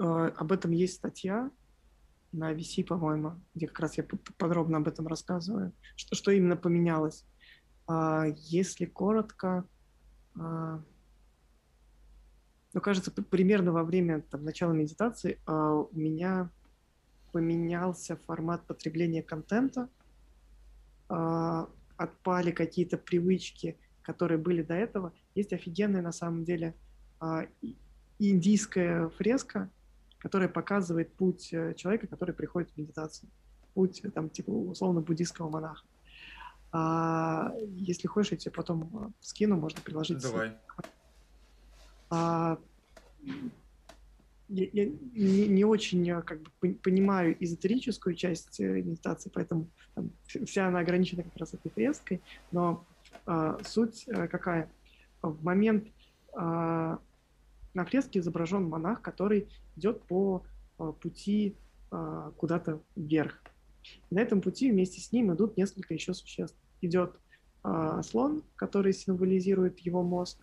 [SPEAKER 2] А, об этом есть статья на VC, по-моему, где как раз я подробно об этом рассказываю, что, что именно поменялось. Если коротко, ну, кажется, примерно во время там, начала медитации а, у меня поменялся формат потребления контента, а, отпали какие-то привычки, которые были до этого. Есть офигенная на самом деле а, индийская фреска, которая показывает путь э, человека, который приходит в медитацию. Путь, там, типа, условно, буддийского монаха. А, если хочешь, я тебе потом а, скину, можно приложить.
[SPEAKER 1] Давай.
[SPEAKER 2] А, я, я не, не очень а, как бы, понимаю эзотерическую часть э, медитации, поэтому там, вся она ограничена как раз этой фреской, но а, суть а, какая? В момент а, на фреске изображен монах, который идет по а, пути а, куда-то вверх. И на этом пути вместе с ним идут несколько еще существ. Идет а, слон, который символизирует его мозг,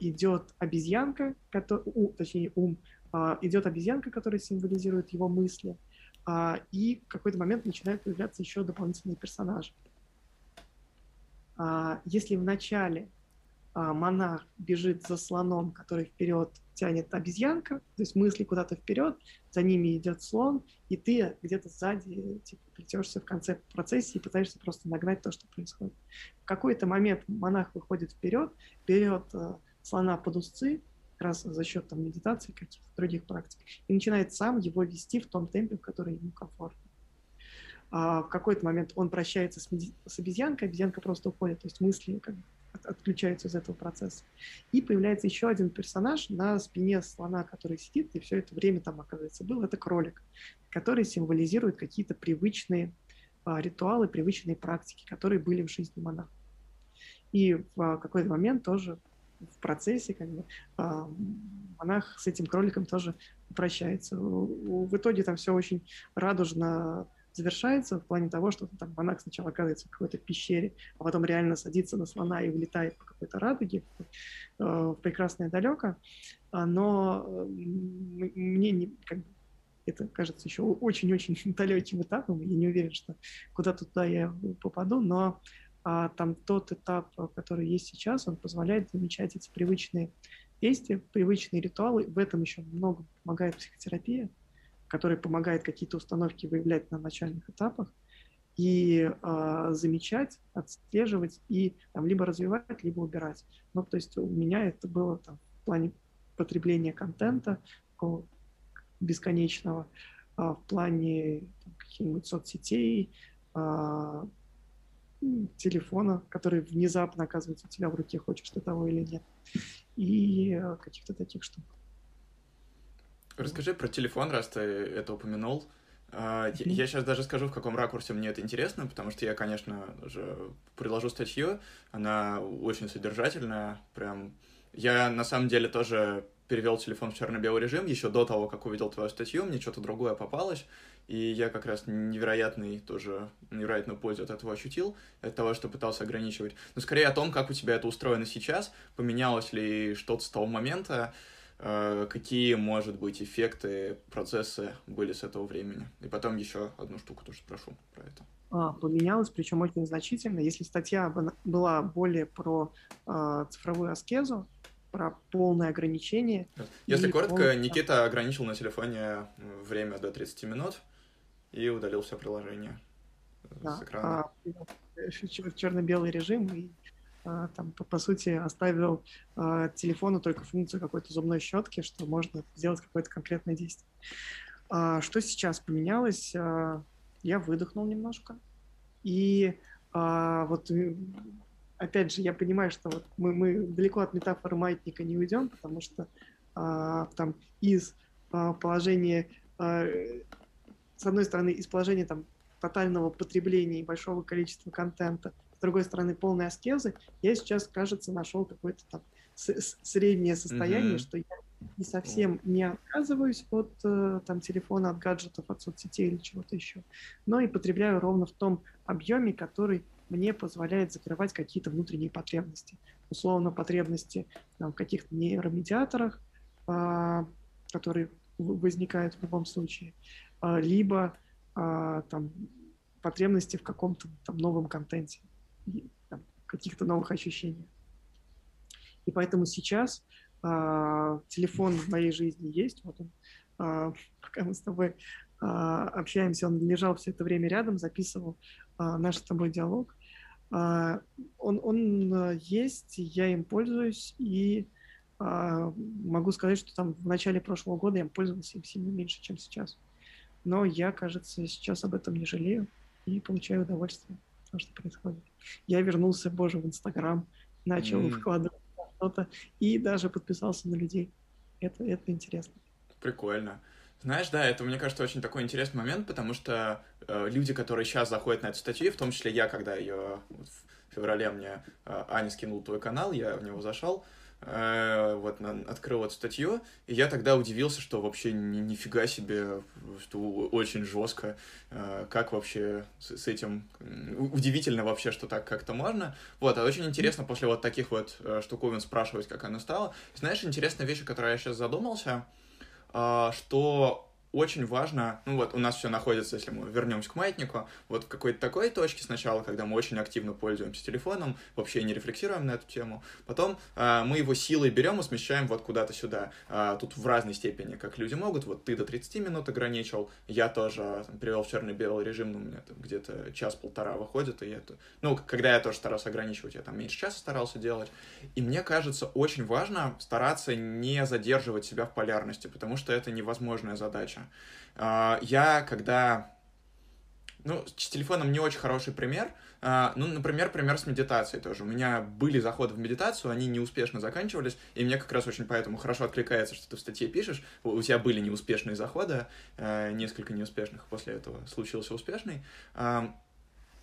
[SPEAKER 2] идет обезьянка, который, у, точнее ум, а, идет обезьянка, которая символизирует его мысли, а, и в какой-то момент начинают появляться еще дополнительные персонажи. А, если в начале а, монах бежит за слоном, который вперед тянет обезьянка, то есть мысли куда-то вперед, за ними идет слон, и ты где-то сзади типа, плетешься в конце процесса и пытаешься просто нагнать то, что происходит. В какой-то момент монах выходит вперед, берет э, слона под узцы, как раз за счет там, медитации каких-то других практик, и начинает сам его вести в том темпе, в который ему комфортно. А в какой-то момент он прощается с, меди- с обезьянкой, обезьянка просто уходит, то есть мысли как бы отключаются из этого процесса. И появляется еще один персонаж на спине слона, который сидит, и все это время там, оказывается, был. Это кролик, который символизирует какие-то привычные а, ритуалы, привычные практики, которые были в жизни монаха. И в а, какой-то момент тоже в процессе как бы, а, монах с этим кроликом тоже прощается. В итоге там все очень радужно завершается в плане того, что там монах сначала оказывается в какой-то пещере, а потом реально садится на слона и улетает по какой-то радуге э, в прекрасное далеко. А, но мне не, как бы, это кажется еще очень-очень далеким этапом. Я не уверен, что куда-то туда я попаду, но а, там тот этап, который есть сейчас, он позволяет замечать эти привычные действия, привычные ритуалы. В этом еще много помогает психотерапия который помогает какие-то установки выявлять на начальных этапах и э, замечать, отслеживать и там, либо развивать, либо убирать. Ну, то есть у меня это было там, в плане потребления контента бесконечного, а, в плане каких-нибудь соцсетей, а, телефона, который внезапно оказывается у тебя в руке, хочешь ты того или нет, и а, каких-то таких штук.
[SPEAKER 1] Расскажи про телефон, раз ты это упомянул. Mm-hmm. Я сейчас даже скажу, в каком ракурсе мне это интересно, потому что я, конечно же, приложу статью, она очень содержательная, прям... Я, на самом деле, тоже перевел телефон в черно-белый режим еще до того, как увидел твою статью, мне что-то другое попалось, и я как раз невероятный тоже, невероятную пользу от этого ощутил, от того, что пытался ограничивать. Но скорее о том, как у тебя это устроено сейчас, поменялось ли что-то с того момента, какие, может быть, эффекты, процессы были с этого времени. И потом еще одну штуку тоже спрошу про это.
[SPEAKER 2] А, поменялось, причем очень значительно. Если статья была более про э, цифровую аскезу, про полное ограничение.
[SPEAKER 1] Если коротко, пол... Никита ограничил на телефоне время до 30 минут и удалил все приложение да. с экрана. А,
[SPEAKER 2] черно-белый режим и там, по, по сути, оставил э, телефону только функцию какой-то зубной щетки, что можно сделать какое-то конкретное действие. А, что сейчас поменялось? А, я выдохнул немножко. И а, вот опять же, я понимаю, что вот мы, мы далеко от метафоры маятника не уйдем, потому что а, там из а, положения, а, с одной стороны, из положения там тотального потребления и большого количества контента с другой стороны, полной аскезы, я сейчас, кажется, нашел какое-то там среднее состояние, mm-hmm. что я не совсем не отказываюсь от э, там телефона, от гаджетов, от соцсетей или чего-то еще, но и потребляю ровно в том объеме, который мне позволяет закрывать какие-то внутренние потребности. Условно, потребности там, в каких-то нейромедиаторах, э, которые возникают в любом случае, э, либо э, там, потребности в каком-то там, новом контенте каких-то новых ощущений. И поэтому сейчас э, телефон в моей жизни есть, вот он, э, пока мы с тобой э, общаемся, он лежал все это время рядом, записывал э, наш с тобой диалог. Э, он, он есть, я им пользуюсь, и э, могу сказать, что там в начале прошлого года я им пользовался им сильно меньше, чем сейчас. Но я, кажется, сейчас об этом не жалею и получаю удовольствие. То, что происходит. Я вернулся, боже, в Инстаграм, начал mm. вкладывать что-то и даже подписался на людей. Это, это интересно.
[SPEAKER 1] Прикольно. Знаешь, да, это, мне кажется, очень такой интересный момент, потому что э, люди, которые сейчас заходят на эту статью, в том числе я, когда ее в феврале мне э, Аня скинул твой канал, я в него зашел, Э, вот открыл эту статью, и я тогда удивился, что вообще ни, нифига себе, что очень жестко, э, как вообще с, с этим, удивительно вообще, что так как-то можно. Вот, а очень интересно после вот таких вот э, штуковин спрашивать, как оно стало. Знаешь, интересная вещь, о которой я сейчас задумался, что очень важно, ну вот у нас все находится, если мы вернемся к маятнику, вот в какой-то такой точке сначала, когда мы очень активно пользуемся телефоном, вообще не рефлексируем на эту тему, потом э, мы его силой берем и смещаем вот куда-то сюда. Э, тут в разной степени, как люди могут, вот ты до 30 минут ограничил, я тоже там, привел в черно-белый режим, ну, у меня где-то час-полтора выходит, и это, ну, когда я тоже старался ограничивать, я там меньше часа старался делать, и мне кажется, очень важно стараться не задерживать себя в полярности, потому что это невозможная задача А, я, когда... Ну, с телефоном не очень хороший пример. А, ну, например, пример с медитацией тоже. У меня были заходы в медитацию, они неуспешно заканчивались, и мне как раз очень поэтому хорошо откликается, что ты в статье пишешь. У тебя были неуспешные заходы, а, несколько неуспешных, после этого случился успешный.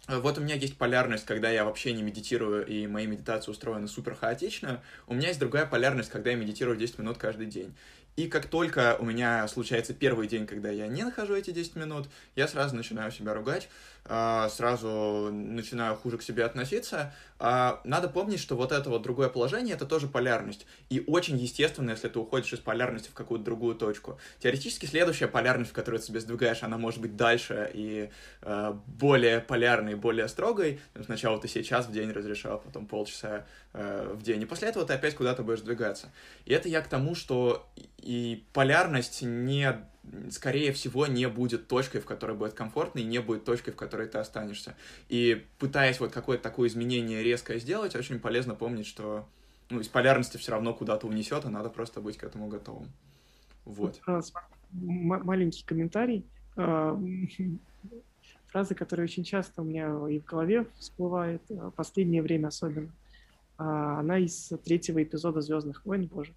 [SPEAKER 1] Вот у меня есть полярность, когда я вообще не медитирую, и мои медитации устроены супер хаотично. У меня есть другая полярность, когда я медитирую 10 минут каждый день. И как только у меня случается первый день, когда я не нахожу эти 10 минут, я сразу начинаю себя ругать, сразу начинаю хуже к себе относиться. А, надо помнить, что вот это вот другое положение — это тоже полярность. И очень естественно, если ты уходишь из полярности в какую-то другую точку. Теоретически следующая полярность, в которую ты себе сдвигаешь, она может быть дальше и а, более полярной, более строгой. Сначала ты себе час в день разрешал, потом полчаса в день. И после этого ты опять куда-то будешь двигаться. И это я к тому, что и полярность не скорее всего, не будет точкой, в которой будет комфортно, и не будет точкой, в которой ты останешься. И пытаясь вот какое-то такое изменение резкое сделать, очень полезно помнить, что ну, из полярности все равно куда-то унесет, а надо просто быть к этому готовым. Вот.
[SPEAKER 2] А, маленький комментарий. А, фраза, которая очень часто у меня и в голове всплывает, а, последнее время особенно. Она из третьего эпизода «Звездных войн», боже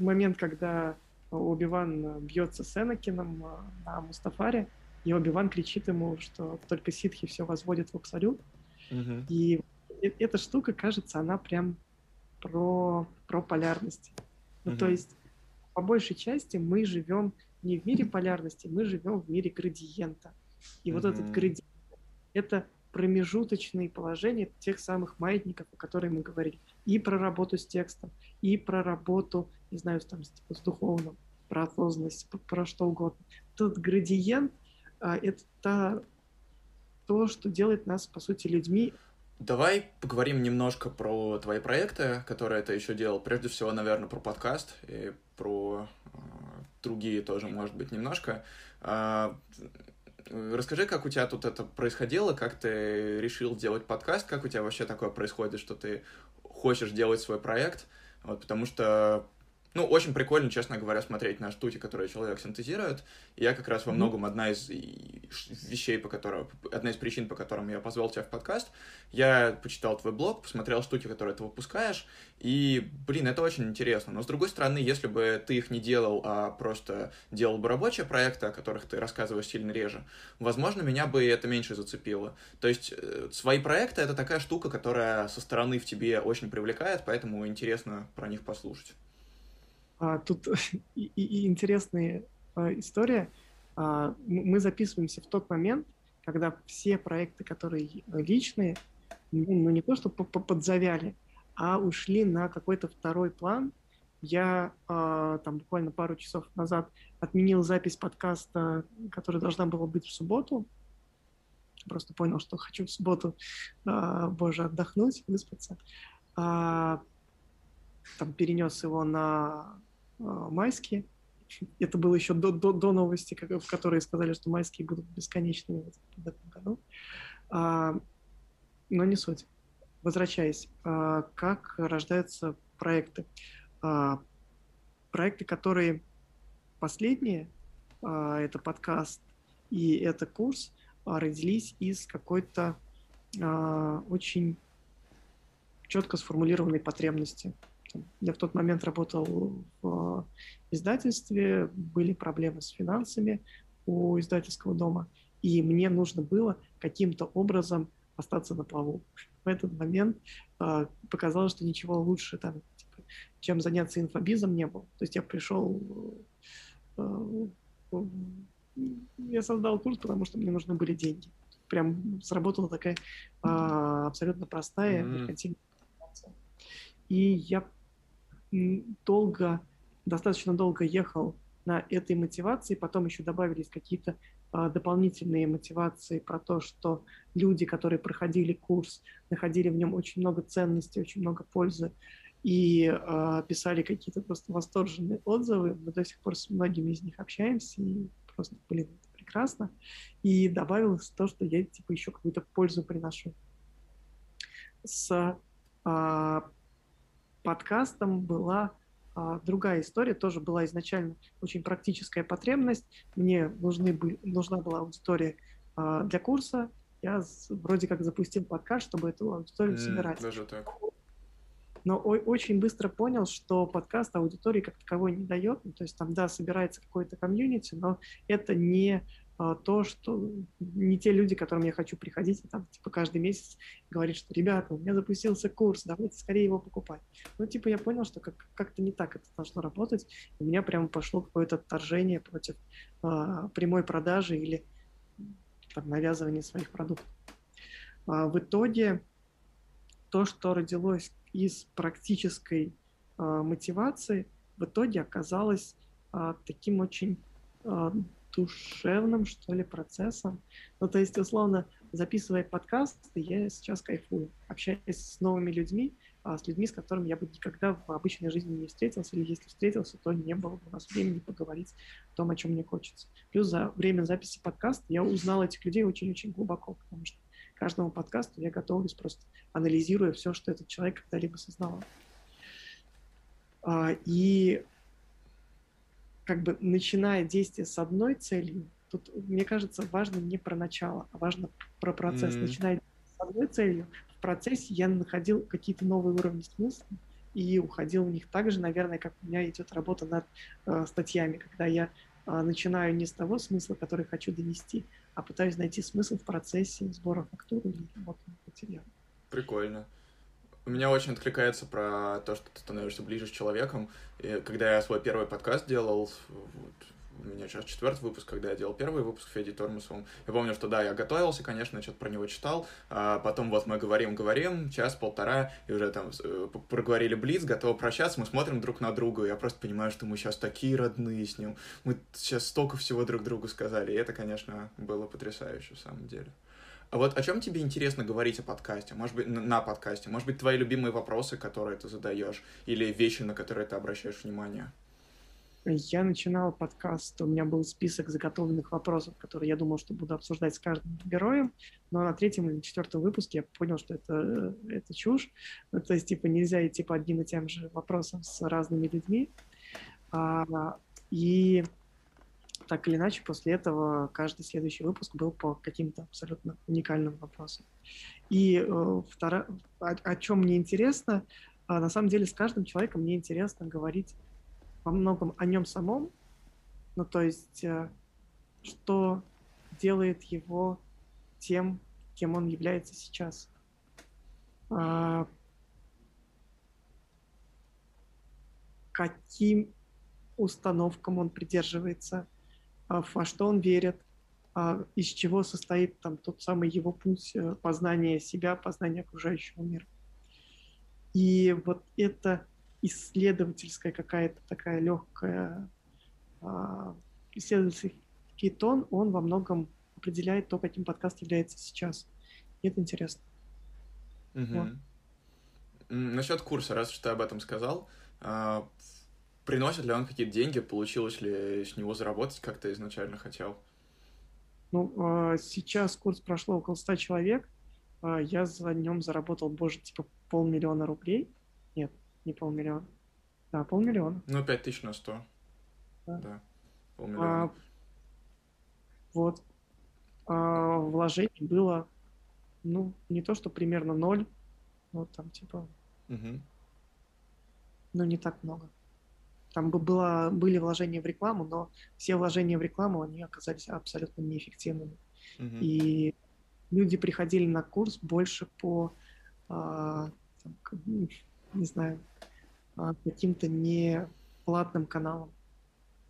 [SPEAKER 2] момент, когда Оби-Ван бьется с Энакином а, на Мустафаре, и Оби-Ван кричит ему, что только ситхи все возводят в абсолют. Uh-huh. И эта штука, кажется, она прям про, про полярность. Ну, то есть, по большей части, мы живем не в мире полярности, мы живем в мире градиента. И uh-huh. вот этот градиент — это промежуточные положения тех самых маятников, о которых мы говорили. И про работу с текстом, и про работу, не знаю, там, типа, с духовным, про осознанность, про, что угодно. Тот градиент а, — это та, то, что делает нас, по сути, людьми.
[SPEAKER 1] Давай поговорим немножко про твои проекты, которые ты еще делал. Прежде всего, наверное, про подкаст и про э, другие тоже, может быть, немножко. Э, Расскажи, как у тебя тут это происходило, как ты решил делать подкаст, как у тебя вообще такое происходит, что ты хочешь делать свой проект, вот, потому что ну, очень прикольно, честно говоря, смотреть на штуки, которые человек синтезирует. И я как раз во многом одна из вещей, по которым, одна из причин, по которым я позвал тебя в подкаст, я почитал твой блог, посмотрел штуки, которые ты выпускаешь, и, блин, это очень интересно. Но, с другой стороны, если бы ты их не делал, а просто делал бы рабочие проекты, о которых ты рассказываешь сильно реже, возможно, меня бы это меньше зацепило. То есть, э, свои проекты — это такая штука, которая со стороны в тебе очень привлекает, поэтому интересно про них послушать.
[SPEAKER 2] А, тут и, и интересная а, история. А, мы записываемся в тот момент, когда все проекты, которые личные, ну, ну не то что подзавяли, а ушли на какой-то второй план. Я там буквально пару часов назад отменил запись подкаста, которая должна была быть в субботу. Просто понял, что хочу в субботу, боже, отдохнуть, выспаться. Там перенес его на майские. Это было еще до, до, до новости, в которые сказали, что майские будут бесконечными в этом году. А, но не суть. Возвращаясь, а, как рождаются проекты? А, проекты, которые последние, а, это подкаст и это курс родились из какой-то а, очень четко сформулированной потребности. Я в тот момент работал в издательстве, были проблемы с финансами у издательского дома, и мне нужно было каким-то образом остаться на плаву. В этот момент э, показалось, что ничего лучше, там, типа, чем заняться инфобизом, не было. То есть я пришел, э, э, я создал курс, потому что мне нужны были деньги. Прям сработала такая э, абсолютно простая меркантильная mm-hmm. И я долго, достаточно долго ехал на этой мотивации, потом еще добавились какие-то а, дополнительные мотивации про то, что люди, которые проходили курс, находили в нем очень много ценностей, очень много пользы и а, писали какие-то просто восторженные отзывы. Мы до сих пор с многими из них общаемся, и просто, блин, это прекрасно. И добавилось то, что я типа еще какую-то пользу приношу. С а, подкастом была а, другая история, тоже была изначально очень практическая потребность. Мне нужны нужна была аудитория а, для курса. Я вроде как запустил подкаст, чтобы эту аудиторию mm, собирать.
[SPEAKER 1] Даже так.
[SPEAKER 2] Но очень быстро понял, что подкаст аудитории как таковой не дает. Ну, то есть там, да, собирается какой-то комьюнити, но это не то, что не те люди, к которым я хочу приходить, там, типа, каждый месяц говорить, что, ребята, у меня запустился курс, давайте скорее его покупать. Ну, типа, я понял, что как- как-то не так это должно работать, и у меня прямо пошло какое-то отторжение против а, прямой продажи или там, навязывания своих продуктов. А, в итоге то, что родилось из практической а, мотивации, в итоге оказалось а, таким очень а, душевным, что ли, процессом. Ну, то есть, условно, записывая подкасты, я сейчас кайфую, общаясь с новыми людьми, а с людьми, с которыми я бы никогда в обычной жизни не встретился, или если встретился, то не было бы у нас времени поговорить о том, о чем мне хочется. Плюс за время записи подкаста я узнал этих людей очень-очень глубоко, потому что каждому подкасту я готовлюсь просто анализируя все, что этот человек когда-либо сознавал. А, и как бы начиная действие с одной целью, тут, мне кажется, важно не про начало, а важно про процесс. Mm-hmm. Начиная с одной целью, в процессе я находил какие-то новые уровни смысла и уходил в них так же, наверное, как у меня идет работа над э, статьями, когда я э, начинаю не с того смысла, который хочу донести, а пытаюсь найти смысл в процессе сбора фактуры или работы материала.
[SPEAKER 1] Прикольно у меня очень откликается про то, что ты становишься ближе с человеком. И когда я свой первый подкаст делал, вот, у меня сейчас четвертый выпуск, когда я делал первый выпуск с Федей Тормусовым. Я помню, что да, я готовился, конечно, что-то про него читал, а потом вот мы говорим-говорим, час-полтора, и уже там э, проговорили Блиц, готовы прощаться, мы смотрим друг на друга, и я просто понимаю, что мы сейчас такие родные с ним, мы сейчас столько всего друг другу сказали, и это, конечно, было потрясающе в самом деле. А вот о чем тебе интересно говорить о подкасте? Может быть, на подкасте? Может быть, твои любимые вопросы, которые ты задаешь, или вещи, на которые ты обращаешь внимание?
[SPEAKER 2] Я начинал подкаст, у меня был список заготовленных вопросов, которые я думал, что буду обсуждать с каждым героем, но на третьем или четвертом выпуске я понял, что это, это чушь. Ну, то есть, типа, нельзя идти по одним и тем же вопросам с разными людьми. А, и так или иначе, после этого каждый следующий выпуск был по каким-то абсолютно уникальным вопросам. И э, второ... о, о чем мне интересно, э, на самом деле с каждым человеком мне интересно говорить во многом о нем самом, ну то есть э, что делает его тем, кем он является сейчас. Э, каким установкам он придерживается, во что он верит, а, из чего состоит там тот самый его путь э, познания себя, познания окружающего мира. И вот это исследовательская какая-то такая легкая а, исследовательский тон, он во многом определяет то, каким подкаст является сейчас. И это интересно.
[SPEAKER 1] Угу. Вот. Насчет курса, раз что ты об этом сказал, Приносит ли он какие-то деньги? Получилось ли с него заработать, как ты изначально хотел?
[SPEAKER 2] Ну, а, сейчас курс прошло около 100 человек. А, я за нем заработал, боже, типа полмиллиона рублей. Нет, не полмиллиона. Да, полмиллиона.
[SPEAKER 1] Ну, 5 тысяч на 100. Да. да полмиллиона. А,
[SPEAKER 2] вот. а, вложений было, ну, не то, что примерно ноль, но там типа, угу. ну, не так много. Там было, были вложения в рекламу, но все вложения в рекламу, они оказались абсолютно неэффективными. Uh-huh. И люди приходили на курс больше по, а, там, не знаю, а, каким-то не платным каналам,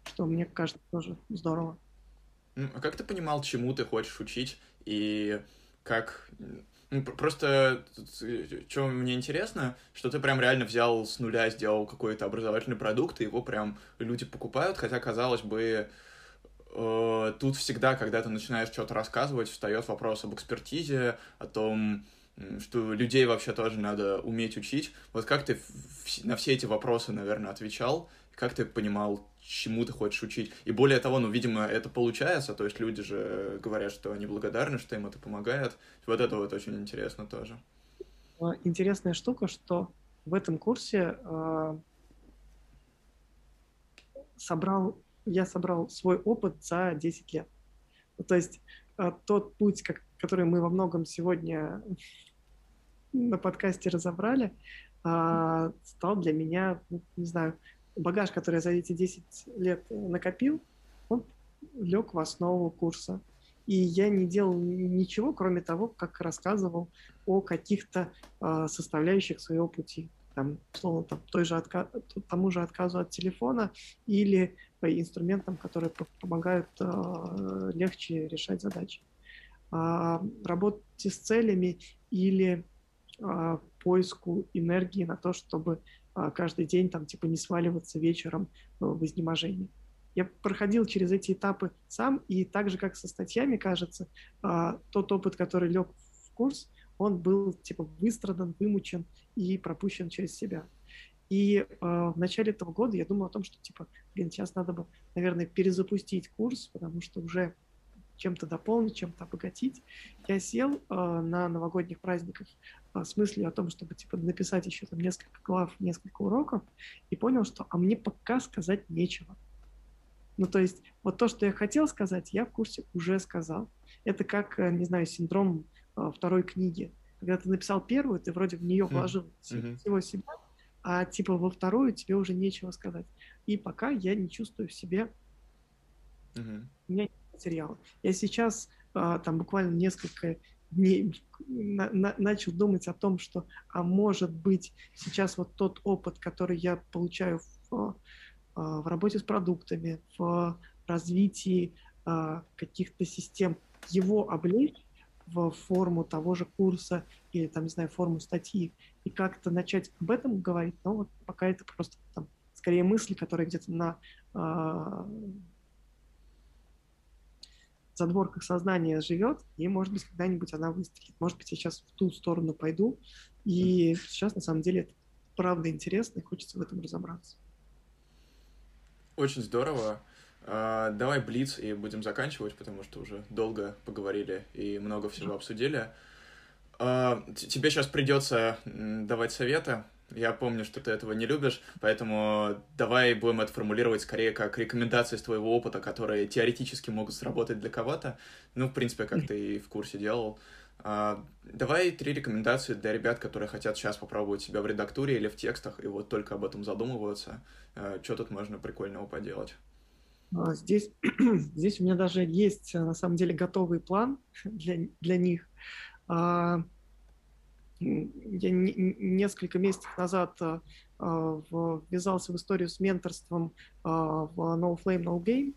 [SPEAKER 2] что мне кажется тоже здорово.
[SPEAKER 1] А как ты понимал, чему ты хочешь учить и как ну, просто, что мне интересно, что ты прям реально взял с нуля, сделал какой-то образовательный продукт, и его прям люди покупают, хотя, казалось бы, э, тут всегда, когда ты начинаешь что-то рассказывать, встает вопрос об экспертизе, о том, что людей вообще тоже надо уметь учить. Вот как ты на все эти вопросы, наверное, отвечал, как ты понимал, чему ты хочешь учить. И более того, ну, видимо, это получается, то есть люди же говорят, что они благодарны, что им это помогает. Вот это вот очень интересно тоже.
[SPEAKER 2] А, интересная штука, что в этом курсе э, собрал, я собрал свой опыт за 10 лет. То есть э, тот путь, как, который мы во многом сегодня на подкасте разобрали, э, стал для меня, ну, не знаю, багаж, который я за эти 10 лет накопил, он лег в основу курса. И я не делал ничего, кроме того, как рассказывал о каких-то э, составляющих своего пути. Там, словно, там, той же отка... тому же отказу от телефона или инструментам, которые помогают э, легче решать задачи. Э, работе с целями или э, поиску энергии на то, чтобы а, каждый день там типа не сваливаться вечером э, в изнеможении. Я проходил через эти этапы сам, и так же, как со статьями, кажется, а, тот опыт, который лег в курс, он был типа выстрадан, вымучен и пропущен через себя. И э, в начале этого года я думал о том, что типа, блин, сейчас надо бы, наверное, перезапустить курс, потому что уже чем-то дополнить, чем-то обогатить. Я сел э, на новогодних праздниках э, с мыслью о том, чтобы типа написать еще там несколько глав, несколько уроков, и понял, что а мне пока сказать нечего. Ну, то есть, вот то, что я хотел сказать, я в курсе уже сказал. Это как, э, не знаю, синдром э, второй книги. Когда ты написал первую, ты вроде в нее хм. вложил mm-hmm. всего себя, а типа во вторую тебе уже нечего сказать. И пока я не чувствую в себе, mm-hmm. у меня материала. Я сейчас а, там буквально несколько дней на, на, начал думать о том, что, а может быть, сейчас вот тот опыт, который я получаю в, а, в работе с продуктами, в развитии а, каких-то систем, его облечь в форму того же курса или, там, не знаю, форму статьи, и как-то начать об этом говорить, но вот пока это просто там, скорее мысли, которые где-то на задворках сознания живет, и, может быть, когда-нибудь она выстрелит. Может быть, я сейчас в ту сторону пойду, и сейчас, на самом деле, это правда интересно, и хочется в этом разобраться.
[SPEAKER 1] Очень здорово. А, давай блиц и будем заканчивать, потому что уже долго поговорили и много всего обсудили. А, тебе сейчас придется давать советы я помню, что ты этого не любишь, поэтому давай будем это формулировать скорее как рекомендации из твоего опыта, которые теоретически могут сработать для кого-то. Ну, в принципе, как ты и в курсе делал. А, давай три рекомендации для ребят, которые хотят сейчас попробовать себя в редактуре или в текстах, и вот только об этом задумываются. А, что тут можно прикольного поделать?
[SPEAKER 2] А, здесь, здесь у меня даже есть, на самом деле, готовый план для, для них. А, я несколько месяцев назад э, э, ввязался в историю с менторством э, в No Flame No Game.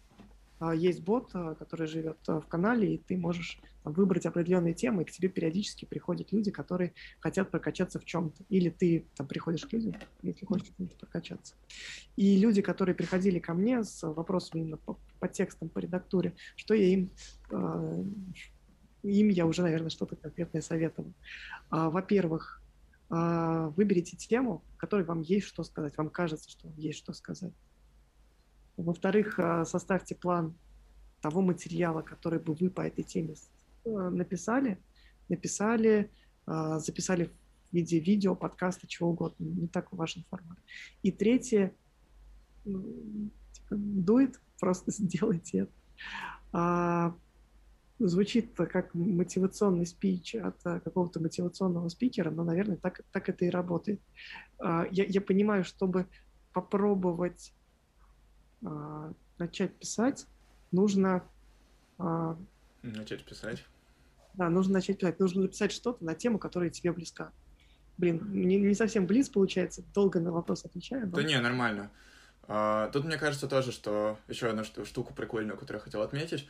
[SPEAKER 2] Есть бот, который живет в канале, и ты можешь выбрать определенные темы, и к тебе периодически приходят люди, которые хотят прокачаться в чем-то. Или ты там приходишь к людям, если хочешь прокачаться. И люди, которые приходили ко мне с вопросами именно по, по текстам, по редактуре, что я им им я уже, наверное, что-то конкретное советовал. А, во-первых, а, выберите тему, которой вам есть что сказать, вам кажется, что вам есть что сказать. Во-вторых, а, составьте план того материала, который бы вы по этой теме написали, написали, записали в виде видео, подкаста, чего угодно, не так важен формат. И третье, типа, дует, просто сделайте это звучит как мотивационный спич от э, какого-то мотивационного спикера, но, наверное, так, так это и работает. А, я, я понимаю, чтобы попробовать а, начать писать, нужно...
[SPEAKER 1] А, начать писать?
[SPEAKER 2] Да, нужно начать писать. Нужно написать что-то на тему, которая тебе близка. Блин, не, не совсем близ получается, долго на вопрос отвечаю.
[SPEAKER 1] Но... Да не, нормально. Тут мне кажется тоже, что еще одна штука прикольная, которую я хотел отметить.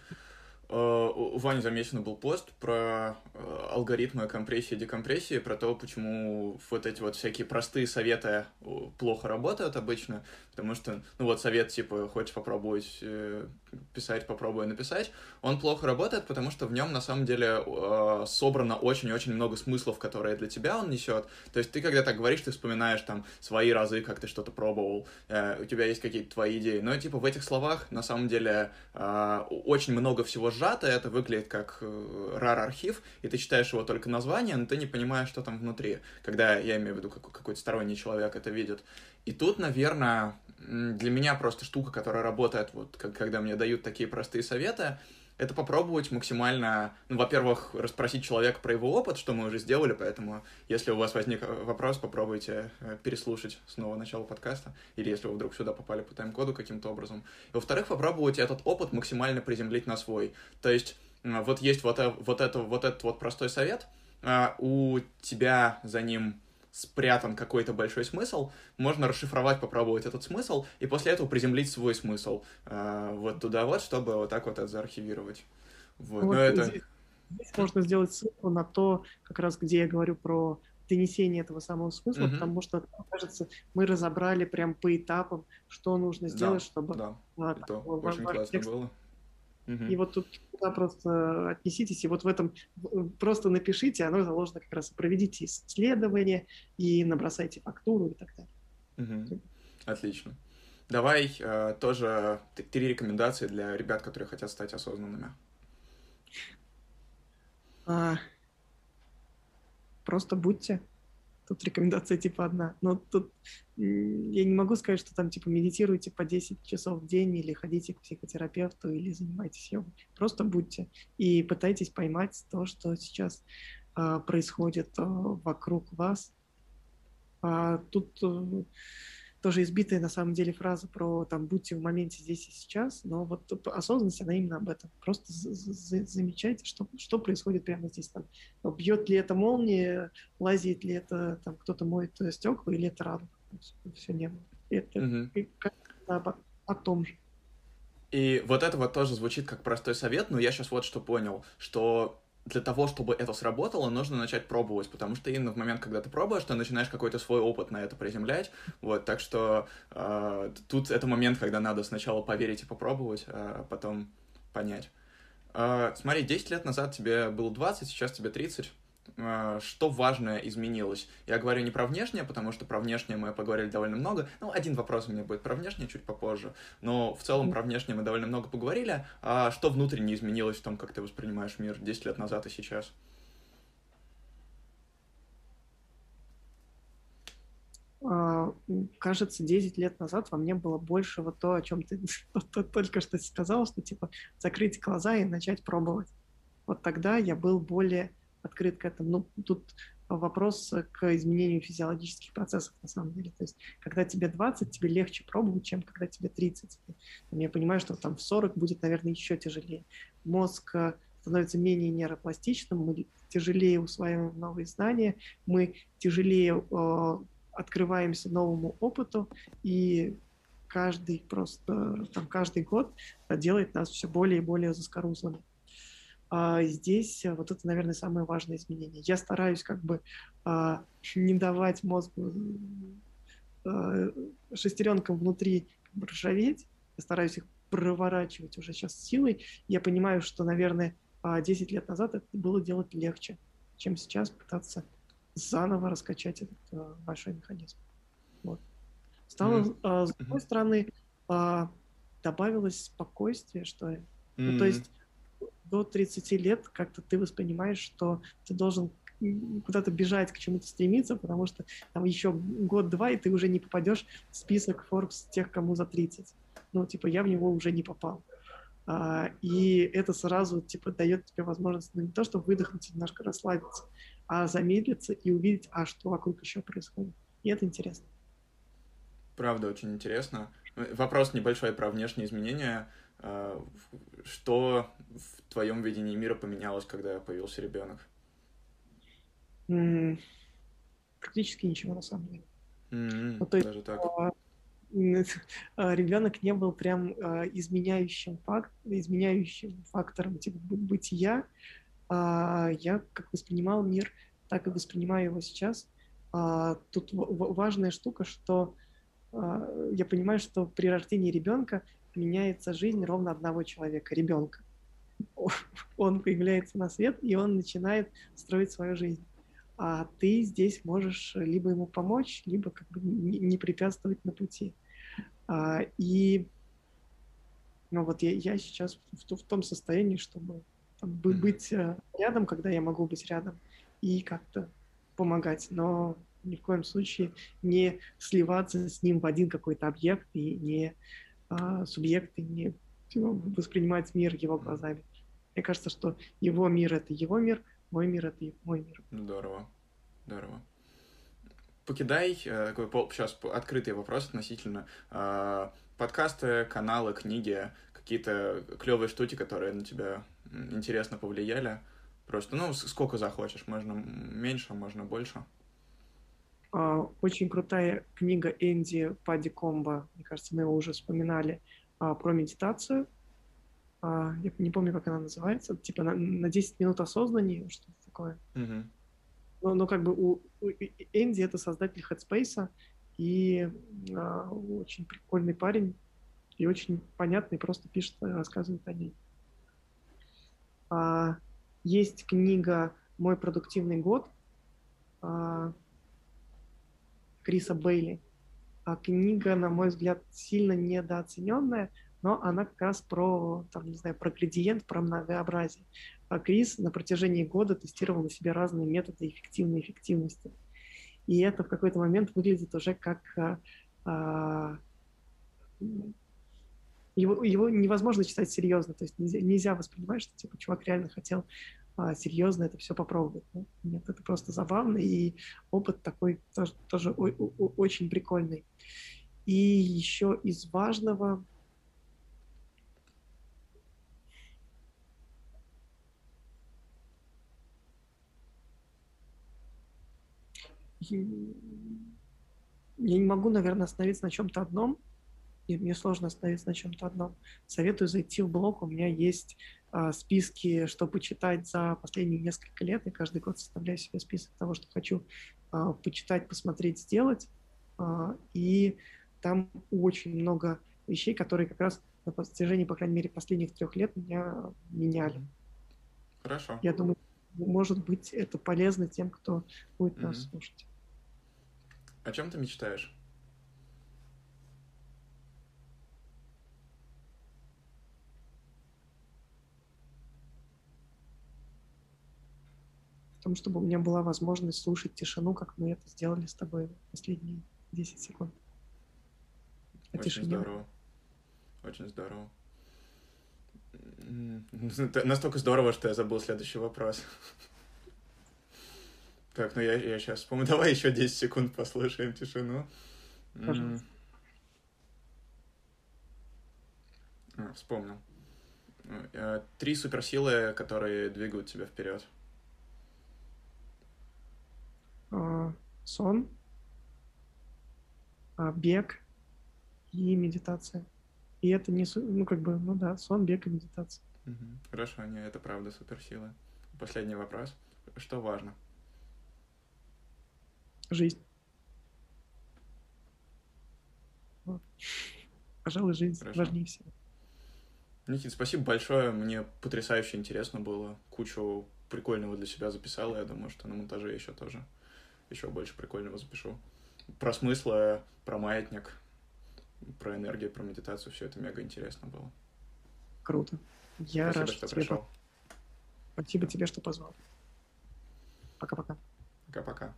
[SPEAKER 1] Э, у Вани замечен был пост про э, алгоритмы компрессии и декомпрессии, про то, почему вот эти вот всякие простые советы э, плохо работают обычно, потому что, ну вот совет типа, хочешь попробовать писать, попробуй написать, он плохо работает, потому что в нем на самом деле собрано очень-очень много смыслов, которые для тебя он несет. То есть ты, когда так говоришь, ты вспоминаешь там свои разы, как ты что-то пробовал, у тебя есть какие-то твои идеи, но типа в этих словах на самом деле очень много всего сжато, это выглядит как э, архив, и ты читаешь его только название, но ты не понимаешь, что там внутри, когда, я имею в виду, какой-то сторонний человек это видит. И тут, наверное, для меня просто штука, которая работает, вот когда мне дают такие простые советы, это попробовать максимально, ну, во-первых, расспросить человека про его опыт, что мы уже сделали, поэтому, если у вас возник вопрос, попробуйте э, переслушать снова начало подкаста, или если вы вдруг сюда попали по тайм-коду каким-то образом. И, во-вторых, попробуйте этот опыт максимально приземлить на свой. То есть, вот есть вот, э, вот, это, вот этот вот простой совет, а у тебя за ним спрятан какой-то большой смысл, можно расшифровать, попробовать этот смысл, и после этого приземлить свой смысл э, вот туда вот, чтобы вот так вот это заархивировать. Вот.
[SPEAKER 2] вот это... здесь, здесь можно сделать ссылку на то, как раз где я говорю про донесение этого самого смысла, mm-hmm. потому что, кажется, мы разобрали прям по этапам, что нужно сделать,
[SPEAKER 1] да,
[SPEAKER 2] чтобы...
[SPEAKER 1] Да, а, это очень классно текст, было.
[SPEAKER 2] И вот тут туда просто отнеситесь, и вот в этом просто напишите, оно заложено как раз, проведите исследование и набросайте фактуру и так далее.
[SPEAKER 1] Угу. Отлично. Давай э, тоже три рекомендации для ребят, которые хотят стать осознанными.
[SPEAKER 2] А, просто будьте Тут рекомендация типа одна. Но тут я не могу сказать, что там типа медитируйте по 10 часов в день или ходите к психотерапевту или занимайтесь йогой. Просто будьте и пытайтесь поймать то, что сейчас э, происходит э, вокруг вас. А тут э, тоже избитая на самом деле фраза про там будьте в моменте здесь и сейчас, но вот осознанность, она именно об этом. Просто замечайте, что, что происходит прямо здесь. Там, бьет ли это молния, лазит ли это, там кто-то моет стекла, или это радуга. Все небо. Это угу. о, о том же.
[SPEAKER 1] И вот это вот тоже звучит как простой совет, но я сейчас вот что понял, что для того, чтобы это сработало, нужно начать пробовать, потому что именно в момент, когда ты пробуешь, ты начинаешь какой-то свой опыт на это приземлять, вот, так что э, тут это момент, когда надо сначала поверить и попробовать, а потом понять. Э, смотри, 10 лет назад тебе было 20, сейчас тебе 30, Э, что важное изменилось. Я говорю не про внешнее, потому что про внешнее мы поговорили довольно много. Ну, один вопрос у меня будет про внешнее чуть попозже. Но в целом про внешнее мы довольно много поговорили. А что внутренне изменилось в том, как ты воспринимаешь мир 10 лет назад и сейчас?
[SPEAKER 2] А, кажется, 10 лет назад во мне было больше вот то, о чем ты только что сказал, что типа закрыть глаза и начать пробовать. Вот тогда я был более открыт к этому. Ну, тут вопрос к изменению физиологических процессов на самом деле. То есть, когда тебе 20, тебе легче пробовать, чем когда тебе 30. Я понимаю, что там в 40 будет, наверное, еще тяжелее. Мозг э, становится менее нейропластичным, мы тяжелее усваиваем новые знания, мы тяжелее э, открываемся новому опыту, и каждый просто, там, каждый год делает нас все более и более заскорузлыми. А здесь э, вот это, наверное, самое важное изменение. Я стараюсь как бы а, не давать мозгу а, шестеренкам внутри ржаветь, я стараюсь их проворачивать уже сейчас силой. Я понимаю, что, наверное, 10 лет назад это было делать легче, чем сейчас пытаться заново раскачать этот а, большой механизм. Вот. Стало, mm-hmm. а, с другой стороны, а, добавилось спокойствие, что ли. Mm-hmm. Ну, то есть до 30 лет как-то ты воспринимаешь, что ты должен куда-то бежать, к чему-то стремиться, потому что там еще год-два, и ты уже не попадешь в список Forbes тех, кому за 30. Ну, типа, я в него уже не попал. А, и это сразу типа дает тебе возможность ну, не то, чтобы выдохнуть, немножко расслабиться, а замедлиться и увидеть, а что вокруг еще происходит. И это интересно.
[SPEAKER 1] Правда, очень интересно. Вопрос небольшой про внешние изменения. А, что в твоем видении мира поменялось, когда появился ребенок?
[SPEAKER 2] Практически ничего, на самом деле.
[SPEAKER 1] Mm-hmm, ну, то есть, даже так. А,
[SPEAKER 2] а, ребенок не был прям изменяющим, факт, изменяющим фактором типа, бытия. Я как воспринимал мир, так и воспринимаю его сейчас. Тут важная штука, что я понимаю, что при рождении ребенка меняется жизнь ровно одного человека, ребенка. Он появляется на свет, и он начинает строить свою жизнь. А ты здесь можешь либо ему помочь, либо как бы не препятствовать на пути. А, и ну вот я, я сейчас в, в том состоянии, чтобы там, быть э, рядом, когда я могу быть рядом, и как-то помогать. Но ни в коем случае не сливаться с ним в один какой-то объект и не а, субъекты не воспринимать мир его глазами. Мне кажется, что его мир — это его мир, мой мир — это мой мир.
[SPEAKER 1] Здорово, здорово. Покидай э, такой сейчас открытый вопрос относительно э, подкасты, каналы, книги, какие-то клевые штуки, которые на тебя интересно повлияли. Просто, ну, сколько захочешь, можно меньше, можно больше.
[SPEAKER 2] А, очень крутая книга Энди Падди Комбо, мне кажется, мы его уже вспоминали, а, про медитацию. А, я не помню, как она называется, типа на, на 10 минут осознания, что-то такое.
[SPEAKER 1] Mm-hmm.
[SPEAKER 2] Но, но как бы у, у Энди это создатель Headspace, и а, очень прикольный парень, и очень понятный, просто пишет, рассказывает о ней. А, есть книга «Мой продуктивный год», а, Криса Бейли. А книга, на мой взгляд, сильно недооцененная, но она как раз про, там, не знаю, про градиент, про многообразие. А Крис на протяжении года тестировал на себе разные методы эффективной эффективности. И это в какой-то момент выглядит уже как а, а, его, его невозможно читать серьезно, то есть нельзя, нельзя воспринимать, что типа чувак реально хотел серьезно это все попробовать. Ну, нет, это просто забавно, и опыт такой тоже, тоже очень прикольный. И еще из важного я не могу, наверное, остановиться на чем-то одном, и мне сложно остановиться на чем-то одном. Советую зайти в блог, у меня есть а, списки, что почитать за последние несколько лет. Я каждый год составляю себе список того, что хочу а, почитать, посмотреть, сделать. А, и там очень много вещей, которые как раз на протяжении, по крайней мере, последних трех лет меня меняли.
[SPEAKER 1] Хорошо.
[SPEAKER 2] Я думаю, может быть, это полезно тем, кто будет mm-hmm. нас слушать.
[SPEAKER 1] О чем ты мечтаешь?
[SPEAKER 2] Том, чтобы у меня была возможность слушать тишину, как мы это сделали с тобой последние 10 секунд.
[SPEAKER 1] Очень тишине. здорово. Очень здорово. Настолько здорово, что я забыл следующий вопрос. Так, ну я, я сейчас вспомню. Давай еще 10 секунд послушаем тишину.
[SPEAKER 2] Пожалуйста.
[SPEAKER 1] А, вспомнил. Э, три суперсилы, которые двигают тебя вперед.
[SPEAKER 2] А, сон, а, бег и медитация. И это не, ну, как бы, ну да, сон, бег и медитация.
[SPEAKER 1] Угу. Хорошо, не, это правда суперсила. Последний вопрос. Что важно?
[SPEAKER 2] Жизнь. Вот. Пожалуй, жизнь Хорошо. важнее всего.
[SPEAKER 1] Никит, спасибо большое. Мне потрясающе интересно было. Кучу прикольного для себя записал. Я думаю, что на монтаже еще тоже еще больше прикольного запишу. Про смыслы, про маятник, про энергию, про медитацию, все это мега интересно было.
[SPEAKER 2] Круто. Я
[SPEAKER 1] Спасибо,
[SPEAKER 2] рад,
[SPEAKER 1] что
[SPEAKER 2] тебе
[SPEAKER 1] пришел.
[SPEAKER 2] Спасибо тебе, что позвал. Пока-пока.
[SPEAKER 1] Пока-пока.